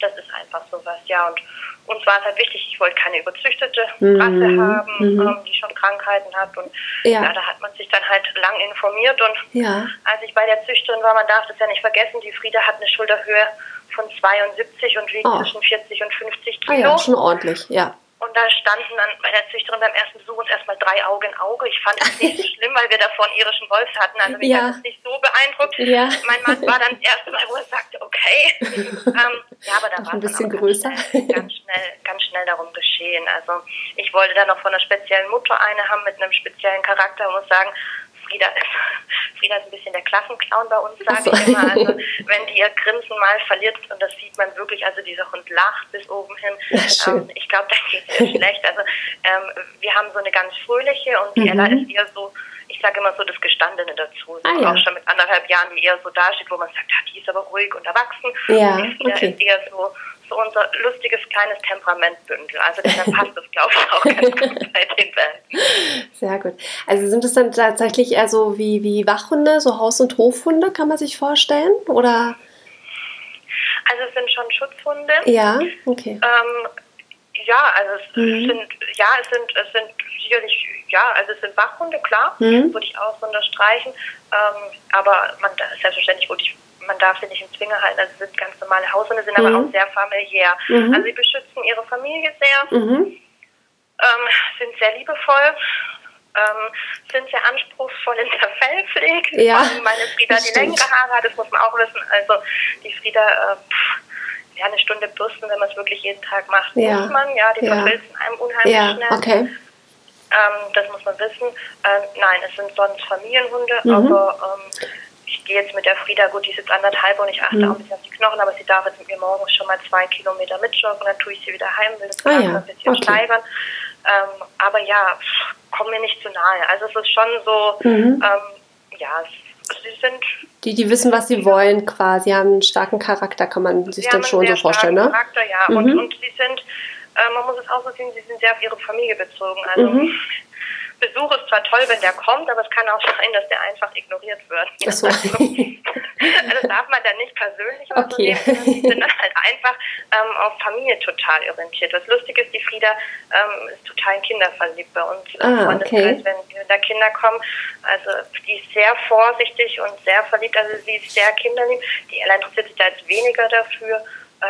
das ist einfach sowas, ja. Und uns war es halt wichtig, ich wollte keine überzüchtete mhm. Rasse haben, mhm. ähm, die schon Krankheiten hat. Und ja. ja. da hat man sich dann halt lang informiert. Und ja. als ich bei der Züchterin war, man darf das ja nicht vergessen, die Frieda hat eine Schulterhöhe von 72 und wiegt oh. zwischen 40 und 50 Kilo. Ah ja, schon ordentlich, ja. Und da standen dann bei der Züchterin beim ersten Besuch uns erstmal drei Augen in Auge. Ich fand es nicht so schlimm, weil wir davor einen irischen Wolf hatten. Also mich ja. hat es nicht so beeindruckt. Ja. Mein Mann war dann das erste Mal, wo er sagte, okay. ähm, ja, aber da war ein bisschen größer. Ganz schnell, ganz schnell, ganz schnell darum geschehen. Also ich wollte dann noch von einer speziellen Mutter eine haben mit einem speziellen Charakter und muss sagen, Frieda ist, Frieda ist ein bisschen der Klassenclown bei uns, sage ich immer. Also, wenn die ihr Grinsen mal verliert, und das sieht man wirklich, also dieser Hund lacht bis oben hin. Ähm, ich glaube, da geht es ihr schlecht. Also, ähm, wir haben so eine ganz fröhliche und die mhm. Ella ist eher so, ich sage immer so das Gestandene dazu. Ah, ja. Auch schon mit anderthalb Jahren, die eher so dasteht, wo man sagt, ja, die ist aber ruhig und erwachsen. Ja, und die Frieda okay. ist eher so so unser lustiges kleines Temperamentbündel. Also deshalb passt das, glaube ich, auch ganz gut bei den beiden. Sehr gut. Also sind es dann tatsächlich eher so wie, wie Wachhunde, so Haus- und Hofhunde, kann man sich vorstellen? Oder? Also es sind schon Schutzhunde. Ja, okay. Ähm, ja, also es mhm. sind, ja, es sind, es sind sicherlich, ja, also es sind Wachhunde, klar, mhm. würde ich auch so unterstreichen. Ähm, aber man, selbstverständlich würde ich man darf sie nicht im Zwinger halten, also sind ganz normale Haushunde, sind mhm. aber auch sehr familiär. Mhm. Also sie beschützen ihre Familie sehr, mhm. ähm, sind sehr liebevoll, ähm, sind sehr anspruchsvoll in der Fellpflege. Ja, meine Frieda die längere Haare hat, das muss man auch wissen. Also die Frieda, äh, pff, ja, eine Stunde bürsten, wenn man es wirklich jeden Tag macht, ja. muss man. Ja, die ja. verfilzen einem unheimlich ja. schnell. Okay. Ähm, das muss man wissen. Ähm, nein, es sind sonst Familienhunde, mhm. aber ähm, ich gehe jetzt mit der Frieda, gut, die ist jetzt anderthalb und ich achte mhm. auch ein bisschen auf die Knochen, aber sie darf jetzt mit mir morgens schon mal zwei Kilometer mitjoggen, dann tue ich sie wieder heim, will das ah, ja. ein bisschen okay. steigern. Ähm, aber ja, komm mir nicht zu nahe. Also es ist schon so, mhm. ähm, ja, sie sind... Die, die wissen, was sie wollen quasi, haben einen starken Charakter, kann man sich dann schon so vorstellen, ne? Charakter, ja. Mhm. Und, und sie sind, äh, man muss es auch so sehen, sie sind sehr auf ihre Familie bezogen. Also mhm. Besuch ist zwar toll, wenn der kommt, aber es kann auch sein, dass der einfach ignoriert wird. So. Also, das darf man dann nicht persönlich okay. so nehmen, sind dann halt einfach ähm, auf Familie total orientiert. Was lustig ist, die Frieda ähm, ist total kinderverliebt bei uns. Ah, okay. wenn da Kinder kommen. Also die ist sehr vorsichtig und sehr verliebt. Also sie ist sehr kinderlieb. Die Ella interessiert sich da jetzt weniger dafür.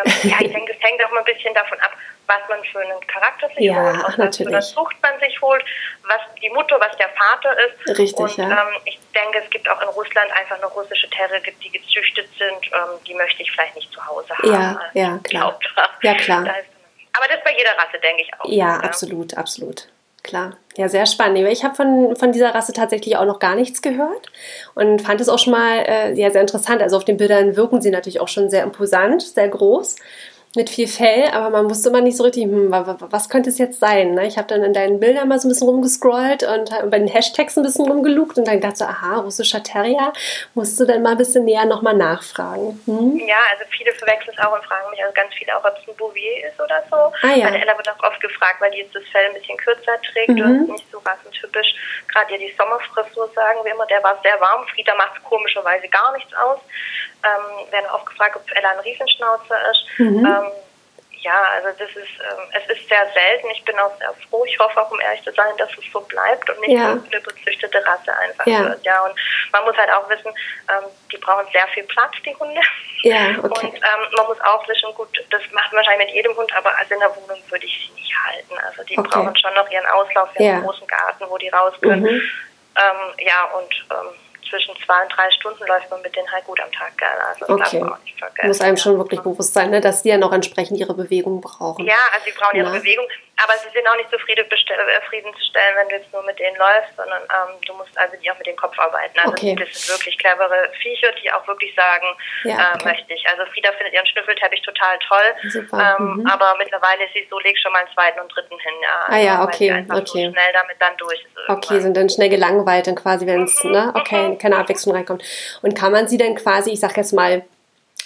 Ähm, ja, ich denke, es hängt auch mal ein bisschen davon ab, was man für einen Charakter sich ja, holt, was natürlich. für eine Zucht man sich holt, was die Mutter, was der Vater ist. Richtig, und ja. ähm, ich denke, es gibt auch in Russland einfach noch russische Terrier, die gezüchtet sind, ähm, die möchte ich vielleicht nicht zu Hause haben. Ja, ja, klar. Ja, klar. Da ist, aber das bei jeder Rasse, denke ich auch. Ja, ja, absolut, absolut. Klar. Ja, sehr spannend. Ich habe von, von dieser Rasse tatsächlich auch noch gar nichts gehört und fand es auch schon mal äh, ja, sehr interessant. Also auf den Bildern wirken sie natürlich auch schon sehr imposant, sehr groß mit viel Fell, aber man wusste immer nicht so richtig, hm, was könnte es jetzt sein? Ne? Ich habe dann in deinen Bildern mal so ein bisschen rumgescrollt und bei den Hashtags ein bisschen rumgelugt und dann dachte so, aha, russischer Terrier, musst du dann mal ein bisschen näher nochmal nachfragen. Hm? Ja, also viele verwechseln es auch und fragen mich, also ganz viele auch, ob es ein Bouvier ist oder so. Ah, ja. Meine Ella wird auch oft gefragt, weil die jetzt das Fell ein bisschen kürzer trägt mhm. und nicht so rassentypisch. Gerade ja die Sommerfrisur, sagen wir immer, der war sehr warm. Frieda macht komischerweise gar nichts aus ähm, werden oft gefragt, ob Ella ein Riesenschnauzer ist. Mhm. Ähm, ja, also das ist, ähm, es ist sehr selten. Ich bin auch sehr froh. Ich hoffe auch, um ehrlich zu sein, dass es so bleibt und nicht ja. eine bezüchtete Rasse einfach ja. wird. Ja, und man muss halt auch wissen, ähm, die brauchen sehr viel Platz, die Hunde. Ja, okay. Und ähm, man muss auch wissen, gut, das macht man wahrscheinlich mit jedem Hund, aber also in der Wohnung würde ich sie nicht halten. Also die okay. brauchen schon noch ihren Auslauf, ihren ja. großen Garten, wo die raus können. Mhm. Ähm, ja, und ähm, zwischen zwei und drei Stunden läuft man mit denen halt gut am Tag gerne. Also okay. auch nicht vergessen. Muss einem schon wirklich bewusst sein, ne, dass die ja noch entsprechend ihre Bewegung brauchen. Ja, also sie brauchen ihre. Bewegung. Aber sie sind auch nicht zufriedenzustellen, wenn du jetzt nur mit denen läufst, sondern ähm, du musst also die auch mit dem Kopf arbeiten. Also okay. das sind wirklich clevere Viecher, die auch wirklich sagen, ja, okay. äh, möchte ich. Also Frieda findet ihren Schnüffelteppich total toll. Ähm, mhm. aber mittlerweile ist sie so, leg schon mal einen zweiten und dritten hin. Ja, ah ja, okay, einfach okay. So schnell damit dann durch ist. Okay, sind dann schnell gelangweilt dann quasi, wenn es, mhm, ne, okay, mhm. keine Abwechslung reinkommt. Und kann man sie dann quasi, ich sag jetzt mal,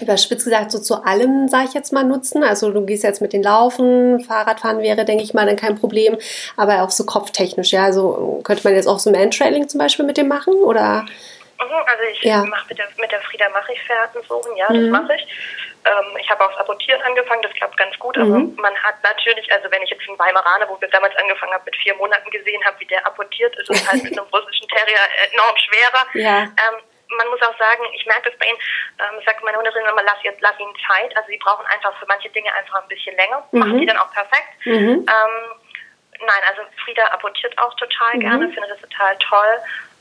überspitzt gesagt, so zu allem, sage ich jetzt mal, nutzen. Also du gehst jetzt mit den Laufen, Fahrradfahren wäre, denke ich mal, dann kein Problem, aber auch so kopftechnisch, ja. Also könnte man jetzt auch so Man-Trailing zum Beispiel mit dem machen, oder? Mhm, also ich ja. mache mit der, mit der Frieda mache ich Fährten suchen, ja, mhm. das mache ich. Ähm, ich habe aufs Apportieren angefangen, das klappt ganz gut, aber mhm. man hat natürlich, also wenn ich jetzt einen Weimaraner, wo wir damals angefangen haben, mit vier Monaten gesehen habe, wie der apportiert, ist es halt mit einem russischen Terrier enorm schwerer. Ja. Ähm, man muss auch sagen, ich merke das bei ihnen, ähm, sagt meine Hunderin immer, lass, jetzt, lass ihnen Zeit. Also sie brauchen einfach für manche Dinge einfach ein bisschen länger. Mhm. Machen die dann auch perfekt. Mhm. Ähm, nein, also Frieda apportiert auch total mhm. gerne, findet das total toll.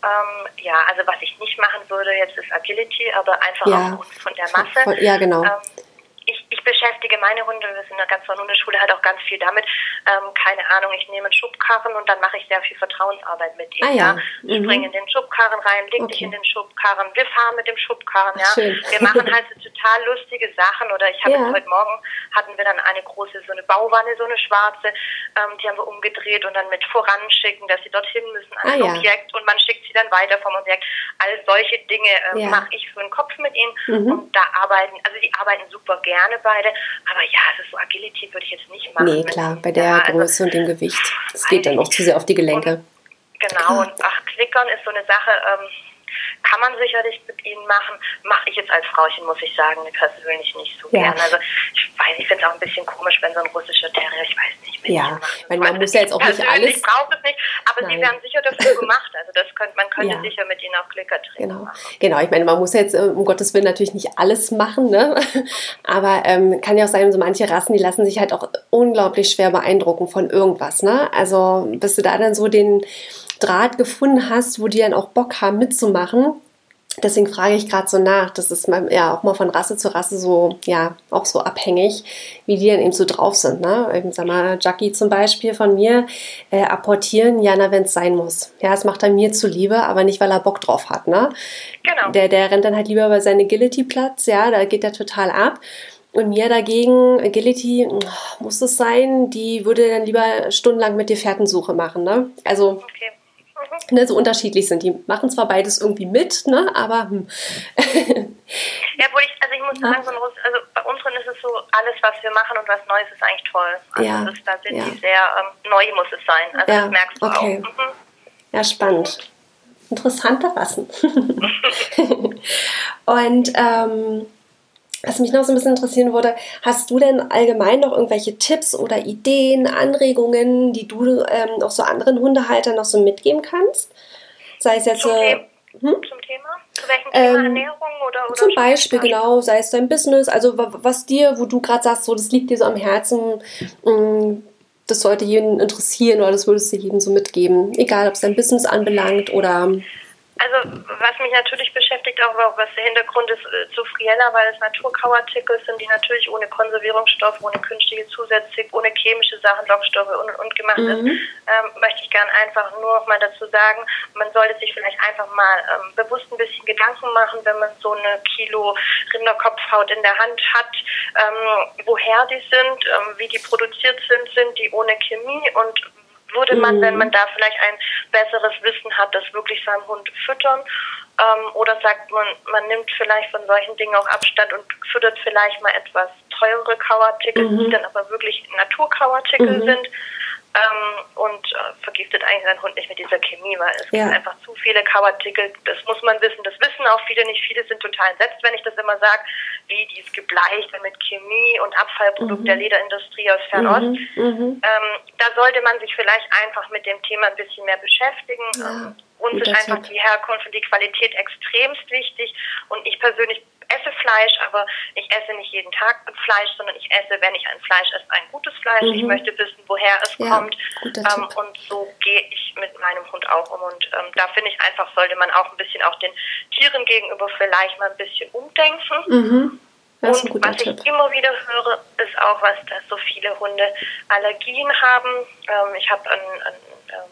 Ähm, ja, also was ich nicht machen würde jetzt ist Agility, aber einfach ja. aufgrund von der Masse. Ja, genau. Ähm, ich, ich beschäftige meine Hunde, wir sind in der ganzen Hundeschule halt auch ganz viel damit. Ähm, keine Ahnung, ich nehme einen Schubkarren und dann mache ich sehr viel Vertrauensarbeit mit ihm. Ah, ja. ja. Mhm. Spring in den Schubkarren rein, leg okay. dich in den Schubkarren, wir fahren mit dem Schubkarren, ja. Schön. Wir machen halt so total lustige Sachen. Oder ich habe ja. heute Morgen hatten wir dann eine große, so eine Bauwanne, so eine schwarze, ähm, die haben wir umgedreht und dann mit voranschicken, dass sie dorthin müssen an ah, ein ja. Objekt und man schickt sie dann weiter vom Objekt. All solche Dinge ähm, mache ich für den Kopf mit ihnen mhm. und da arbeiten, also die arbeiten super gerne gerne beide. Aber ja, ist so Agility würde ich jetzt nicht machen. Nee, klar, bei der ja, also Größe also, und dem Gewicht. Das geht dann auch zu sehr auf die Gelenke. Und, genau, und ach, Klickern ist so eine Sache, ähm, kann man sicherlich mit ihnen machen. Mache ich jetzt als Frauchen, muss ich sagen, persönlich nicht so ja. gern. Also ich weiß, ich finde es auch ein bisschen komisch, wenn so ein russischer Terrier, ich weiß nicht, wenn ja, weil man muss ja jetzt auch nicht alles. Ich brauche es nicht, aber Nein. sie werden sicher dafür gemacht. Also das könnte, man könnte ja. sicher mit ihnen auch Klicker drehen. Genau. genau, ich meine, man muss jetzt äh, um Gottes Willen natürlich nicht alles machen, ne? aber ähm, kann ja auch sein, so manche Rassen, die lassen sich halt auch unglaublich schwer beeindrucken von irgendwas. Ne? Also bis du da dann so den Draht gefunden hast, wo die dann auch Bock haben mitzumachen. Deswegen frage ich gerade so nach. Das ist ja auch mal von Rasse zu Rasse so, ja, auch so abhängig, wie die dann eben so drauf sind. Ne? Eben, sag mal, Jackie zum Beispiel von mir, äh, apportieren, ja, na, wenn es sein muss. Ja, das macht er mir zuliebe, aber nicht, weil er Bock drauf hat. Ne? Genau. Der, der rennt dann halt lieber bei seinem Agility-Platz, ja, da geht er total ab. Und mir dagegen, Agility, muss es sein, die würde dann lieber stundenlang mit dir Fährtensuche machen. Ne? Also. Okay ne, so unterschiedlich sind. Die machen zwar beides irgendwie mit, ne, aber. Hm. ja, wo ich, also ich muss sagen, so also bei unseren ist es so, alles, was wir machen und was Neues ist eigentlich toll. Also ja. das, da sind ja. die sehr, ähm, neu muss es sein. Also ja. das merkst du okay. auch. Mhm. Ja, spannend. Interessante Rassen. und ähm, was mich noch so ein bisschen interessieren würde, hast du denn allgemein noch irgendwelche Tipps oder Ideen, Anregungen, die du ähm, auch so anderen Hundehaltern noch so mitgeben kannst? Sei es jetzt. Zum, äh, hm? zum Thema? Zu welchem Thema? Ähm, Ernährung oder, oder Zum Beispiel, genau, sei es dein Business, also was dir, wo du gerade sagst, so das liegt dir so am Herzen, mh, mm, das sollte jeden interessieren oder das würdest du jedem so mitgeben. Egal, ob es dein Business anbelangt oder also was mich natürlich beschäftigt, auch was der Hintergrund ist äh, zu Friella, weil es Naturkauartikel sind, die natürlich ohne Konservierungsstoff, ohne künstliche Zusätze, ohne chemische Sachen, Lockstoffe und, und gemacht mhm. ist, ähm, möchte ich gerne einfach nur noch mal dazu sagen, man sollte sich vielleicht einfach mal ähm, bewusst ein bisschen Gedanken machen, wenn man so eine Kilo Rinderkopfhaut in der Hand hat, ähm, woher die sind, ähm, wie die produziert sind, sind die ohne Chemie und würde man, mhm. wenn man da vielleicht ein besseres Wissen hat, das wirklich seinem Hund füttern? Ähm, oder sagt man, man nimmt vielleicht von solchen Dingen auch Abstand und füttert vielleicht mal etwas teurere Kauartikel, mhm. die dann aber wirklich Naturkauartikel mhm. sind? Ähm, und äh, vergiftet eigentlich seinen Hund nicht mit dieser Chemie, weil es ja. gibt einfach zu viele Kauartikel, das muss man wissen, das wissen auch viele nicht, viele sind total entsetzt, wenn ich das immer sage, wie die ist gebleicht mit Chemie und Abfallprodukt mhm. der Lederindustrie aus Fernost. Mhm. Mhm. Ähm, da sollte man sich vielleicht einfach mit dem Thema ein bisschen mehr beschäftigen. Ja. Uns ist einfach die Herkunft und die Qualität extremst wichtig und ich persönlich esse Fleisch, aber ich esse nicht jeden Tag Fleisch, sondern ich esse, wenn ich ein Fleisch esse, ein gutes Fleisch. Mhm. Ich möchte wissen, woher es ja, kommt. Ähm, und so gehe ich mit meinem Hund auch um. Und ähm, da finde ich einfach, sollte man auch ein bisschen auch den Tieren gegenüber vielleicht mal ein bisschen umdenken. Mhm. Und was Tipp. ich immer wieder höre, ist auch was, dass so viele Hunde Allergien haben. Ähm, ich habe einen, einen ähm,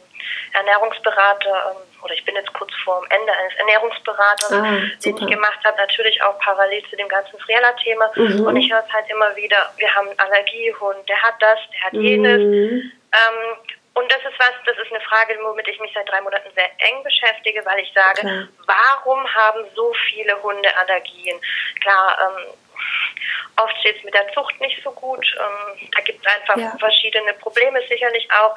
Ernährungsberater, ähm, oder ich bin jetzt kurz vor dem Ende eines Ernährungsberaters, ah, den ich gemacht habe, natürlich auch parallel zu dem ganzen Friella-Thema. Mhm. Und ich höre es halt immer wieder, wir haben einen Allergiehund, der hat das, der hat jenes. Mhm. Ähm, und das ist was, das ist eine Frage, womit ich mich seit drei Monaten sehr eng beschäftige, weil ich sage, Klar. warum haben so viele Hunde Allergien? Klar, ähm, Oft steht es mit der Zucht nicht so gut. Ähm, da gibt es einfach ja. verschiedene Probleme sicherlich auch.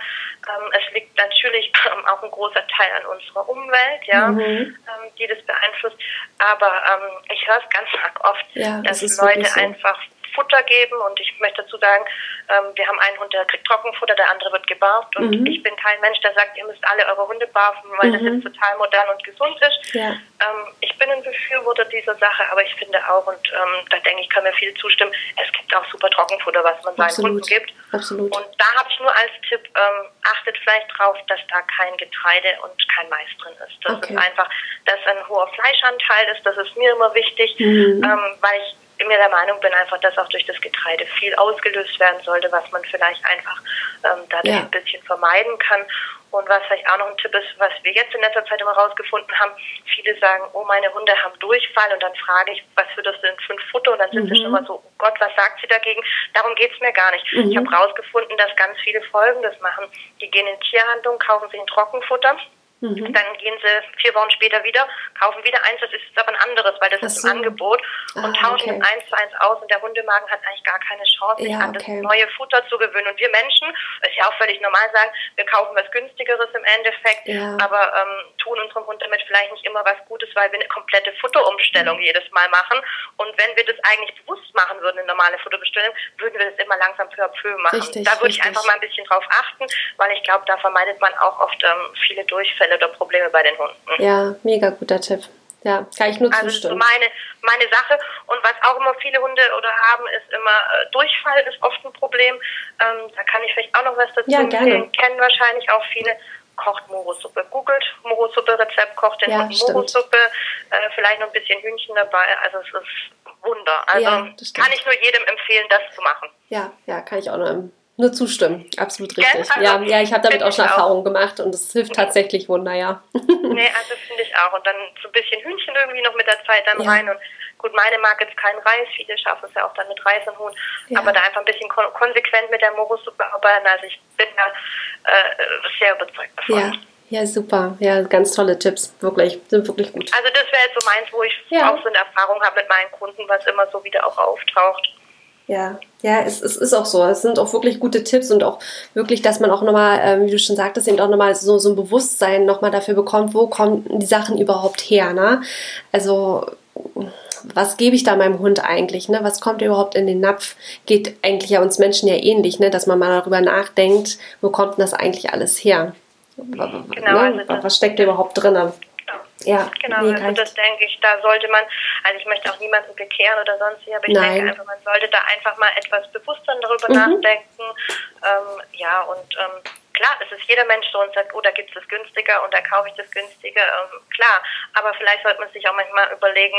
Ähm, es liegt natürlich auch ein großer Teil an unserer Umwelt, ja, mhm. ähm, die das beeinflusst. Aber ähm, ich höre es ganz arg oft, ja, dass Leute so. einfach Futter geben und ich möchte dazu sagen, ähm, wir haben einen Hund, der kriegt Trockenfutter, der andere wird gebarft und mhm. ich bin kein Mensch, der sagt, ihr müsst alle eure Hunde barfen, weil mhm. das jetzt total modern und gesund ist. Ja. Ähm, ich bin ein Befürworter dieser Sache, aber ich finde auch, und ähm, da denke ich, kann mir viel zustimmen, es gibt auch super Trockenfutter, was man seinen Hunden gibt. Absolut. Und da habe ich nur als Tipp, ähm, achtet vielleicht drauf, dass da kein Getreide und kein Mais drin ist. Das okay. ist einfach, dass ein hoher Fleischanteil ist, das ist mir immer wichtig, mhm. ähm, weil ich mir der Meinung bin einfach, dass auch durch das Getreide viel ausgelöst werden sollte, was man vielleicht einfach ähm, dadurch ja. ein bisschen vermeiden kann. Und was vielleicht auch noch ein Tipp ist, was wir jetzt in letzter Zeit immer rausgefunden haben, viele sagen, oh, meine Hunde haben Durchfall und dann frage ich, was für das sind fünf Futter und dann sind mhm. sie schon mal so, oh Gott, was sagt sie dagegen? Darum geht's mir gar nicht. Mhm. Ich habe rausgefunden, dass ganz viele Folgendes machen. Die gehen in Tierhandlung, kaufen sich ein Trockenfutter Mhm. Dann gehen sie vier Wochen später wieder, kaufen wieder eins, das ist jetzt aber ein anderes, weil das so. ist im Angebot und ah, tauschen okay. eins zu eins aus und der Hundemagen hat eigentlich gar keine Chance, sich ja, an das okay. neue Futter zu gewöhnen. Und wir Menschen, ist ja auch völlig normal sagen, wir kaufen was günstigeres im Endeffekt, ja. aber ähm, tun unserem Hund damit vielleicht nicht immer was Gutes, weil wir eine komplette Futterumstellung mhm. jedes Mal machen. Und wenn wir das eigentlich bewusst machen würden, eine normale Futterbestellung, würden wir das immer langsam peu à peu machen. Richtig, da würde ich einfach mal ein bisschen drauf achten, weil ich glaube, da vermeidet man auch oft ähm, viele Durchfälle Unfälle oder Probleme bei den Hunden. Ja, mega guter Tipp. Ja, kann ich nur also zustimmen. Also meine, meine Sache. Und was auch immer viele Hunde oder haben, ist immer äh, Durchfall ist oft ein Problem. Ähm, da kann ich vielleicht auch noch was dazu ja, empfehlen. Kennen wahrscheinlich auch viele. Kocht Morosuppe. Googelt Morosuppe Rezept, kocht den ja, Hunden Morosuppe. Äh, vielleicht noch ein bisschen Hühnchen dabei. Also es ist Wunder. Also ja, kann ich nur jedem empfehlen, das zu machen. Ja, ja, kann ich auch nur nur zustimmen, absolut richtig. Also, ja, ja, ich habe damit auch schon Erfahrungen gemacht und es hilft tatsächlich Wunder, ja. nee, also finde ich auch. Und dann so ein bisschen Hühnchen irgendwie noch mit der Zeit dann ja. rein. Und gut, meine mag jetzt keinen Reis, viele schaffen es ja auch dann mit Reis und Huhn, ja. aber da einfach ein bisschen kon konsequent mit der Morusuppe arbeiten. Also ich bin da äh, sehr überzeugt davon. Ja. Ja, super. Ja, ganz tolle Tipps. Wirklich, sind wirklich gut. Also das wäre jetzt so meins, wo ich ja. auch so eine Erfahrung habe mit meinen Kunden, was immer so wieder auch auftaucht. Ja, ja, es, es ist auch so. Es sind auch wirklich gute Tipps und auch wirklich, dass man auch nochmal, ähm, wie du schon sagtest, eben auch nochmal so, so ein Bewusstsein nochmal dafür bekommt, wo kommen die Sachen überhaupt her, ne? Also, was gebe ich da meinem Hund eigentlich, ne? Was kommt überhaupt in den Napf? Geht eigentlich ja uns Menschen ja ähnlich, ne? Dass man mal darüber nachdenkt, wo kommt denn das eigentlich alles her? Genau, ne? also was steckt da überhaupt drin? Ja, genau, nee, also das denke ich, da sollte man, also ich möchte auch niemanden bekehren oder sonst aber ich Nein. denke einfach, man sollte da einfach mal etwas bewusster darüber mhm. nachdenken. Ähm, ja, und ähm, klar, es ist jeder Mensch so und sagt, oh, da gibt es das günstiger und da kaufe ich das günstiger. Ähm, klar, aber vielleicht sollte man sich auch manchmal überlegen,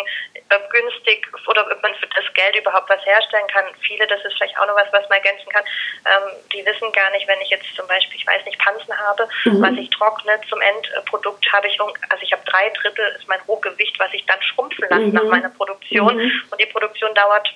ob günstig oder ob man für das Geld überhaupt was herstellen kann. Viele, das ist vielleicht auch noch was, was man ergänzen kann, ähm, die wissen gar nicht, wenn ich jetzt zum Beispiel, ich weiß nicht, Pansen habe, mhm. was ich trockne zum Endprodukt, habe ich, also ich habe drei Drittel ist mein Rohgewicht, was ich dann schrumpfen lasse mhm. nach meiner Produktion mhm. und die Produktion dauert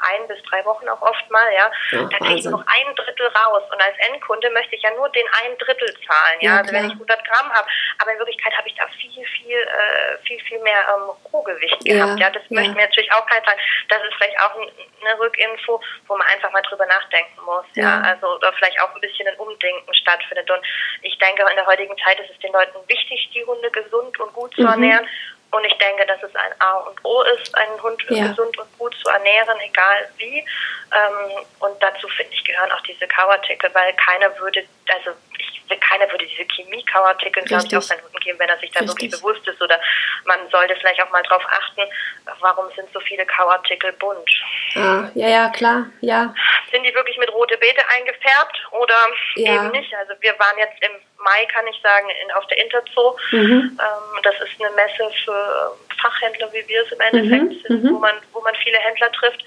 ein bis drei Wochen auch oft mal, ja, ja da kriege ich noch ein Drittel raus. Und als Endkunde möchte ich ja nur den ein Drittel zahlen, ja, ja also wenn ich 100 Gramm habe. Aber in Wirklichkeit habe ich da viel, viel, äh, viel, viel mehr ähm, Rohgewicht gehabt, ja. ja. Das möchte mir natürlich auch keiner sagen. Das ist vielleicht auch eine Rückinfo, wo man einfach mal drüber nachdenken muss, ja. Also, oder vielleicht auch ein bisschen ein Umdenken stattfindet. Und ich denke, in der heutigen Zeit ist es den Leuten wichtig, die Hunde gesund und gut zu mhm. ernähren. Und ich denke, dass es ein A und O ist, einen Hund ja. gesund und gut zu ernähren, egal wie. Ähm, und dazu, finde ich, gehören auch diese Kauartikel, weil keiner würde also ich, keiner würde diese Chemie-Kauartikel, glaube ich, auf seinen Hunden geben, wenn er sich da Richtig. wirklich bewusst ist. Oder man sollte vielleicht auch mal drauf achten, warum sind so viele Kauartikel bunt? Ah, ja, ja, klar, ja. Sind die wirklich mit rote Beete eingefärbt oder ja. eben nicht? Also wir waren jetzt im Mai, kann ich sagen, in, auf der Interzoo. Mhm. Ähm, das ist eine Messe für Fachhändler, wie wir es im Endeffekt mhm. sind, wo mhm. man, wo man viele Händler trifft.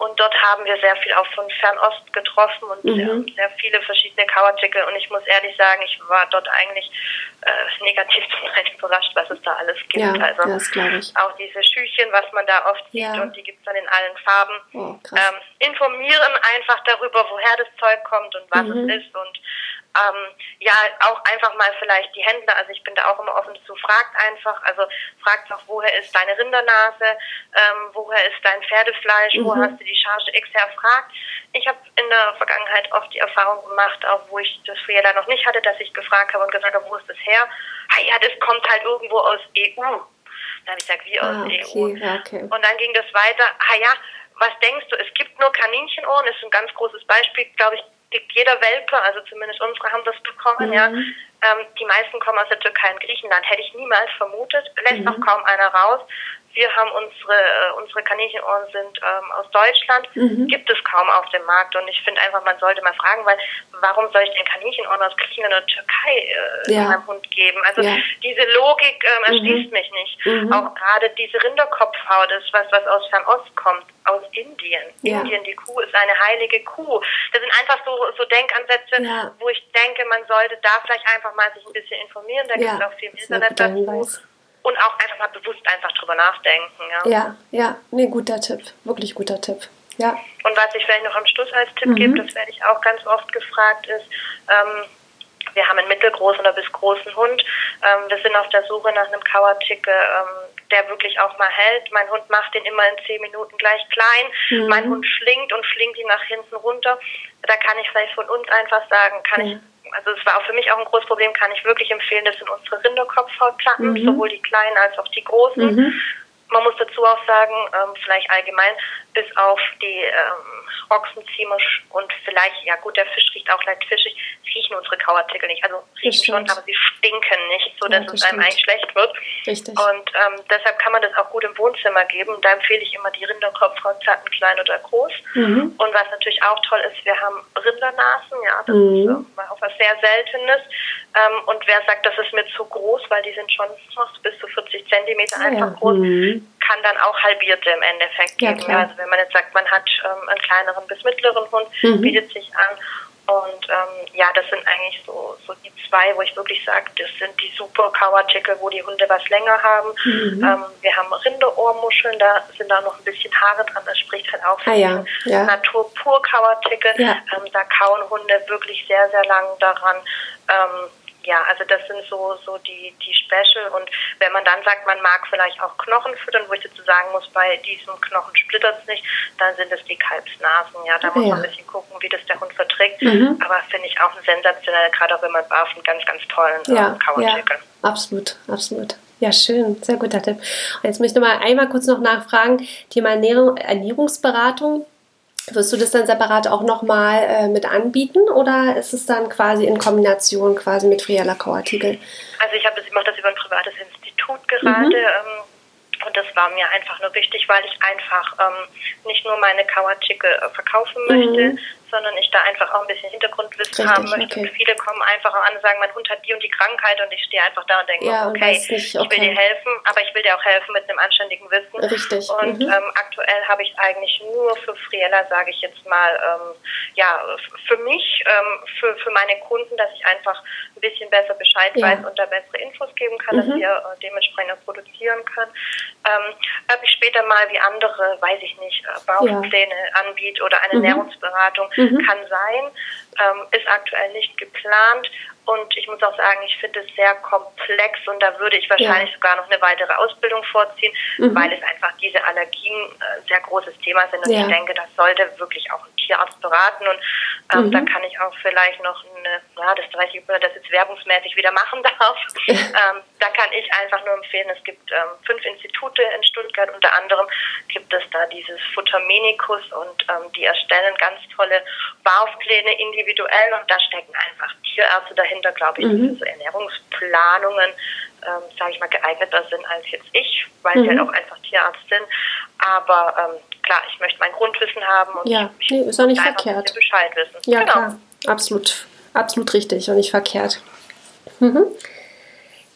Und dort haben wir sehr viel auch von Fernost getroffen und mhm. sehr, sehr, viele verschiedene Kauartikel. Und ich muss ehrlich sagen, ich war dort eigentlich äh, negativ zum Teil überrascht, was es da alles gibt. Ja, also das ich. auch diese Schüchchen, was man da oft sieht ja. und die gibt es dann in allen Farben. Oh, ähm, informieren einfach darüber, woher das Zeug kommt und was mhm. es ist und ähm, ja, auch einfach mal vielleicht die Händler, also ich bin da auch immer offen zu, fragt einfach, also fragt auch, woher ist deine Rindernase, ähm, woher ist dein Pferdefleisch, mhm. wo hast du die Charge X her, fragt. Ich habe in der Vergangenheit oft die Erfahrung gemacht, auch wo ich das früher noch nicht hatte, dass ich gefragt habe und gesagt habe, wo ist das her? Ah ja, das kommt halt irgendwo aus EU. Dann habe ich gesagt, wie aus ah, okay, EU? Okay. Und dann ging das weiter, ah ja, was denkst du, es gibt nur Kaninchenohren, ist ein ganz großes Beispiel, glaube ich, kriegt jeder Welpe, also zumindest unsere haben das bekommen, mhm. ja. Ähm, die meisten kommen aus der Türkei und Griechenland. Hätte ich niemals vermutet. Lässt mhm. noch kaum einer raus. Wir haben unsere, äh, unsere Kaninchenohren sind ähm, aus Deutschland, mhm. gibt es kaum auf dem Markt. Und ich finde einfach, man sollte mal fragen, weil warum soll ich den Kaninchenohren aus Griechenland oder Türkei äh, ja. meinem Hund geben? Also ja. diese Logik ähm, erschließt mhm. mich nicht. Mhm. Auch gerade diese Rinderkopfhaut ist was, was aus Fernost kommt, aus Indien. Ja. Indien, die Kuh ist eine heilige Kuh. Das sind einfach so, so Denkansätze, wo ich denke, man sollte da vielleicht einfach mal sich ein bisschen informieren. Da gibt es auch viel im Internet dazu und auch einfach mal bewusst einfach drüber nachdenken. Ja, ja, ja. nee, guter Tipp, wirklich guter Tipp. Ja. Und was ich vielleicht noch am Schluss als Tipp mhm. gebe, das werde ich auch ganz oft gefragt, ist, ähm, wir haben einen mittelgroßen oder bis großen Hund. Ähm, wir sind auf der Suche nach einem Kauartikel, ähm, der wirklich auch mal hält. Mein Hund macht den immer in zehn Minuten gleich klein. Mhm. Mein Hund schlingt und schlingt ihn nach hinten runter. Da kann ich vielleicht von uns einfach sagen, kann mhm. ich also es war auch für mich auch ein großes Problem, kann ich wirklich empfehlen, das sind unsere Rinderkopfhautplatten, mhm. sowohl die kleinen als auch die großen. Mhm. Man muss dazu auch sagen, ähm, vielleicht allgemein, bis auf die ähm, Ochsenziemer und vielleicht, ja gut, der Fisch riecht auch leicht fischig, riechen unsere Kauartikel nicht. Also riechen schon, aber sie stinken nicht, so dass ja, es einem eigentlich schlecht wird. Richtig. Und ähm, deshalb kann man das auch gut im Wohnzimmer geben. Da empfehle ich immer die Rinderkopfhautplatten, klein oder groß. Mhm. Und was natürlich auch toll ist, wir haben Rindernasen, ja, das mhm. ist äh, auch was sehr Seltenes. Ähm, und wer sagt, das ist mir zu groß, weil die sind schon oh, bis zu 40 Zentimeter ah, einfach ja. groß, mhm. Kann dann auch halbierte im Endeffekt geben. Ja, also wenn man jetzt sagt, man hat ähm, einen kleineren bis mittleren Hund, mhm. bietet sich an. Und ähm, ja, das sind eigentlich so, so die zwei, wo ich wirklich sage, das sind die super Kauartikel, wo die Hunde was länger haben. Mhm. Ähm, wir haben Rinderohrmuscheln, da sind da noch ein bisschen Haare dran, das spricht halt auch für ah, ja. ja. Natur-Pur-Kauartikel. Ja. Ähm, da kauen Hunde wirklich sehr, sehr lang daran. Ja, also das sind so, so die, die Special. Und wenn man dann sagt, man mag vielleicht auch Knochen füttern, wo ich dazu sagen muss, bei diesem Knochen splittert es nicht, dann sind es die Kalbsnasen. Ja, da muss ja. man ein bisschen gucken, wie das der Hund verträgt. Mhm. Aber finde ich auch ein sensationell, gerade auch wenn man barf, einen ganz, ganz tollen äh, ja, Kauartikel. Ja, absolut, absolut. Ja, schön, sehr guter Tipp. Und jetzt möchte ich noch mal einmal kurz noch nachfragen, Thema Ernährung, Ernährungsberatung. Wirst du das dann separat auch nochmal äh, mit anbieten oder ist es dann quasi in Kombination quasi mit Friella Kauartikel? Also ich, ich mache das über ein privates Institut gerade. Mhm. Ähm, und das war mir einfach nur wichtig, weil ich einfach ähm, nicht nur meine Kauartikel äh, verkaufen möchte, mhm sondern ich da einfach auch ein bisschen Hintergrundwissen Richtig, haben möchte. Okay. Und viele kommen einfach an und sagen, mein Hund hat die und die Krankheit und ich stehe einfach da und denke, ja, okay, nicht, okay, ich will dir helfen, aber ich will dir auch helfen mit einem anständigen Wissen. Richtig. Und mhm. ähm, aktuell habe ich eigentlich nur für Friella, sage ich jetzt mal, ähm, ja, für mich, ähm, für, für meine Kunden, dass ich einfach ein bisschen besser Bescheid ja. weiß und da bessere Infos geben kann, mhm. dass wir äh, dementsprechend auch produzieren können. Ähm, ob ich später mal wie andere, weiß ich nicht, äh, Baupläne ja. anbiete oder eine mhm. Ernährungsberatung, mhm. kann sein, ähm, ist aktuell nicht geplant. Und ich muss auch sagen, ich finde es sehr komplex und da würde ich wahrscheinlich ja. sogar noch eine weitere Ausbildung vorziehen, mhm. weil es einfach diese Allergien äh, sehr großes Thema sind. Und ja. ich denke, das sollte wirklich auch ein Tierarzt beraten. Und ähm, mhm. da kann ich auch vielleicht noch eine, ja, das weiß ich, ob man das jetzt werbungsmäßig wieder machen darf. ähm, da kann ich einfach nur empfehlen, es gibt ähm, fünf Institute in Stuttgart, unter anderem gibt es da dieses Futtermenikus und ähm, die erstellen ganz tolle Barfpläne individuell und da stecken einfach Tierärzte dahinter, glaube ich, mhm. so Ernährungsplanungen, ähm, sage ich mal, geeigneter sind als jetzt ich, weil mhm. sie halt auch einfach Tierarzt sind. Aber ähm, klar, ich möchte mein Grundwissen haben und ja, ich, nee, ist auch nicht verkehrt. Bescheid wissen. Ja, genau. klar, absolut, absolut richtig und nicht verkehrt. Mhm.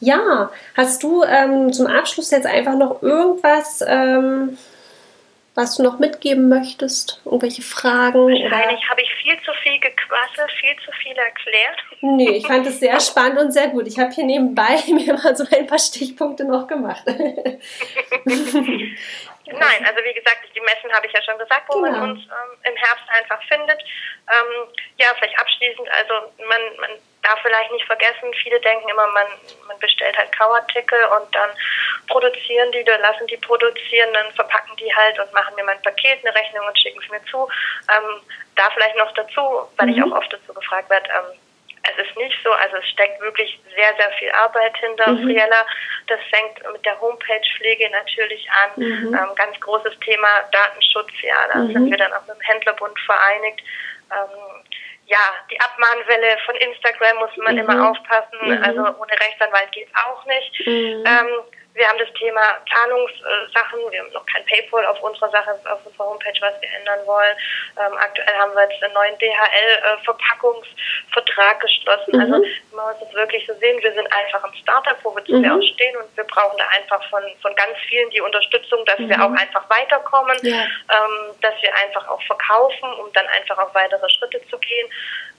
Ja, hast du ähm, zum Abschluss jetzt einfach noch irgendwas, ähm, was du noch mitgeben möchtest? Irgendwelche Fragen? Wahrscheinlich habe ich viel zu viel gequasselt, viel zu viel erklärt. Nee, ich fand es sehr spannend und sehr gut. Ich habe hier nebenbei mir mal so ein paar Stichpunkte noch gemacht. Nein, also wie gesagt, die Messen habe ich ja schon gesagt, wo genau. man uns ähm, im Herbst einfach findet. Ähm, ja, vielleicht abschließend, also man, man darf vielleicht nicht vergessen, viele denken immer, man, man bestellt halt Kauartikel und dann produzieren die, dann lassen die produzieren, dann verpacken die halt und machen mir mein Paket, eine Rechnung und schicken es mir zu. Ähm, da vielleicht noch dazu, weil mhm. ich auch oft dazu gefragt werde, ähm, es ist nicht so, also es steckt wirklich sehr, sehr viel Arbeit hinter mhm. Friella. Das fängt mit der Homepage-Pflege natürlich an. Mhm. Ähm, ganz großes Thema Datenschutz, ja, da mhm. sind wir dann auch mit dem Händlerbund vereinigt. Ähm, ja, die Abmahnwelle von Instagram muss man immer mhm. aufpassen. Mhm. Also ohne Rechtsanwalt geht auch nicht. Mhm. Ähm, wir haben das Thema Zahlungssachen. Wir haben noch kein PayPal auf unserer Sache, auf unserer Homepage, was wir ändern wollen. Ähm, aktuell haben wir jetzt einen neuen DHL-Verpackungsvertrag geschlossen. Mhm. Also man muss es wirklich so sehen. Wir sind einfach ein Startup, wo wir zu mhm. auch stehen und wir brauchen da einfach von, von ganz vielen die Unterstützung, dass mhm. wir auch einfach weiterkommen, ja. ähm, dass wir einfach auch verkaufen, um dann einfach auch weitere Schritte zu gehen.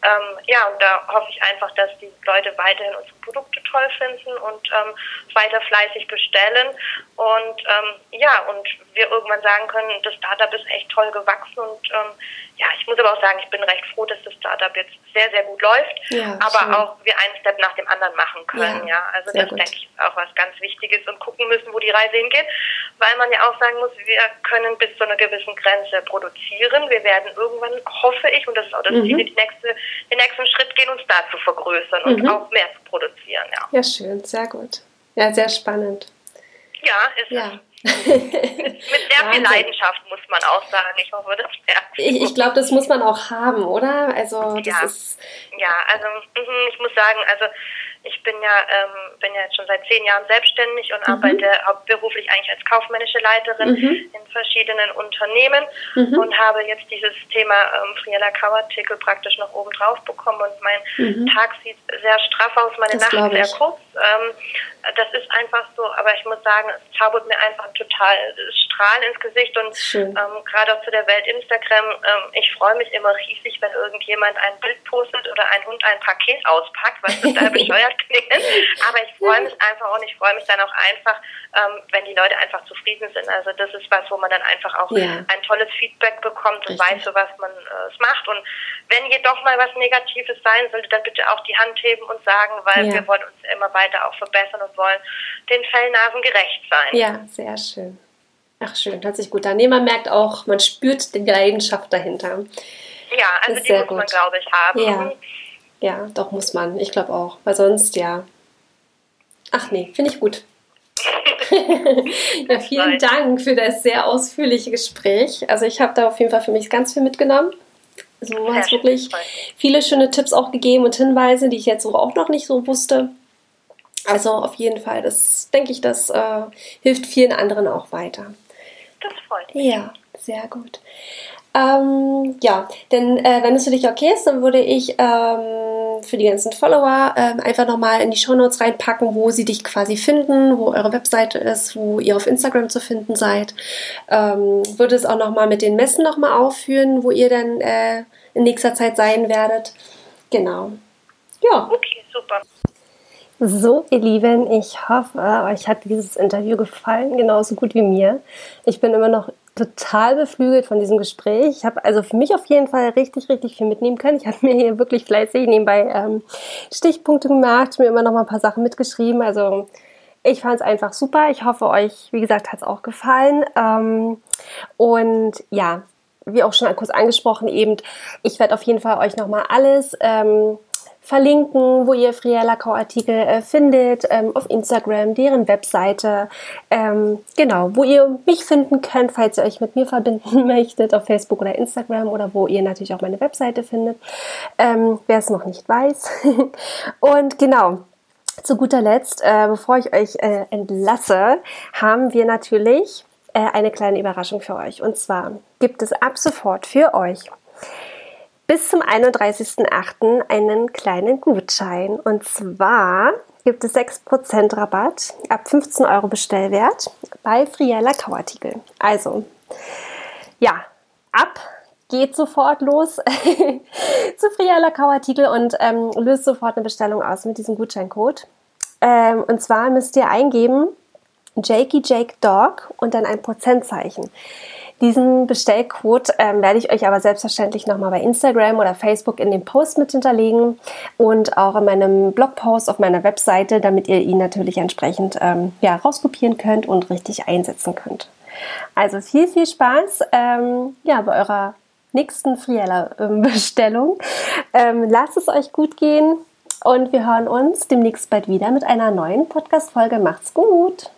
Ähm, ja, und da hoffe ich einfach, dass die Leute weiterhin unsere Produkte toll finden und ähm, weiter fleißig bestellen. Und ähm, ja, und wir irgendwann sagen können, das Startup ist echt toll gewachsen und ähm, ja, ich muss aber auch sagen, ich bin recht froh, dass das Startup jetzt sehr, sehr gut läuft, ja, aber schön. auch wir einen Step nach dem anderen machen können. Ja, ja. also das gut. denke ich ist auch was ganz Wichtiges und gucken müssen, wo die Reise hingeht, weil man ja auch sagen muss, wir können bis zu einer gewissen Grenze produzieren. Wir werden irgendwann, hoffe ich, und das ist auch das mhm. Ziel, die nächste, den nächsten Schritt gehen, uns da zu vergrößern mhm. und auch mehr zu produzieren. Ja. ja, schön, sehr gut. Ja, sehr spannend. Ja, ist ja. Mit, sehr viel Leidenschaft muss man auch sagen. Ich hoffe, das Ich, ich glaube, das muss man auch haben, oder? Also das ja. ist. Ja, also mhm, ich muss sagen, also ich bin ja, ähm, bin ja jetzt schon seit zehn Jahren selbstständig und mhm. arbeite hauptberuflich eigentlich als kaufmännische Leiterin mhm. in verschiedenen Unternehmen mhm. und habe jetzt dieses Thema ähm, Friella Kauartikel praktisch noch oben drauf bekommen und mein mhm. Tag sieht sehr straff aus, meine das Nacht sehr kurz. Ähm, das ist einfach so, aber ich muss sagen, es zaubert mir einfach total Strahlen ins Gesicht und ähm, gerade auch zu der Welt Instagram, ähm, ich freue mich immer riesig, wenn irgendjemand ein Bild postet oder ein Hund ein Paket auspackt, was total bescheuert klingen. Aber ich freue mich einfach und ich freue mich dann auch einfach, ähm, wenn die Leute einfach zufrieden sind. Also das ist was, wo man dann einfach auch ja. ein tolles Feedback bekommt und Richtig. weiß, für was man äh, es macht. Und wenn jedoch mal was Negatives sein sollte, dann bitte auch die Hand heben und sagen, weil ja. wir wollen uns immer weiter auch verbessern und wollen den Fellnasen gerecht sein. Ja, sehr schön. Ach schön, hört sich gut an. Nee, man merkt auch, man spürt die Leidenschaft dahinter. Ja, also die muss gut. man, glaube ich, haben. Ja. Ja, doch muss man. Ich glaube auch. Weil sonst, ja. Ach nee, finde ich gut. ja, vielen Dank für das sehr ausführliche Gespräch. Also ich habe da auf jeden Fall für mich ganz viel mitgenommen. Also du hast wirklich viele schöne Tipps auch gegeben und Hinweise, die ich jetzt auch noch nicht so wusste. Also auf jeden Fall, das denke ich, das äh, hilft vielen anderen auch weiter. Das freut mich. Ja, sehr gut. Ähm, ja, denn äh, wenn es für dich okay ist, dann würde ich ähm, für die ganzen Follower ähm, einfach nochmal in die Shownotes reinpacken, wo sie dich quasi finden, wo eure Webseite ist, wo ihr auf Instagram zu finden seid. Ähm, würde es auch nochmal mit den Messen nochmal aufführen, wo ihr dann äh, in nächster Zeit sein werdet. Genau. Ja. Okay, super. So, ihr Lieben, ich hoffe, euch hat dieses Interview gefallen, genauso gut wie mir. Ich bin immer noch total beflügelt von diesem Gespräch. Ich habe also für mich auf jeden Fall richtig, richtig viel mitnehmen können. Ich habe mir hier wirklich fleißig nebenbei ähm, Stichpunkte gemacht, mir immer noch mal ein paar Sachen mitgeschrieben. Also ich fand es einfach super. Ich hoffe, euch, wie gesagt, hat es auch gefallen. Ähm, und ja, wie auch schon kurz angesprochen, eben, ich werde auf jeden Fall euch noch mal alles ähm, verlinken, wo ihr Friella Kau-Artikel äh, findet, ähm, auf Instagram, deren Webseite, ähm, genau, wo ihr mich finden könnt, falls ihr euch mit mir verbinden möchtet, auf Facebook oder Instagram oder wo ihr natürlich auch meine Webseite findet, ähm, wer es noch nicht weiß. Und genau, zu guter Letzt, äh, bevor ich euch äh, entlasse, haben wir natürlich äh, eine kleine Überraschung für euch. Und zwar gibt es ab sofort für euch bis zum 31.08. einen kleinen Gutschein. Und zwar gibt es 6% Rabatt ab 15 Euro Bestellwert bei Friella Kauartikel. Also, ja, ab geht sofort los zu Friella Kauartikel und ähm, löst sofort eine Bestellung aus mit diesem Gutscheincode. Ähm, und zwar müsst ihr eingeben Jakey Jake Dog und dann ein Prozentzeichen. Diesen Bestellcode ähm, werde ich euch aber selbstverständlich nochmal bei Instagram oder Facebook in den Post mit hinterlegen und auch in meinem Blogpost auf meiner Webseite, damit ihr ihn natürlich entsprechend ähm, ja, rauskopieren könnt und richtig einsetzen könnt. Also viel, viel Spaß ähm, ja, bei eurer nächsten Friella-Bestellung. Ähm, lasst es euch gut gehen und wir hören uns demnächst bald wieder mit einer neuen Podcast-Folge. Macht's gut!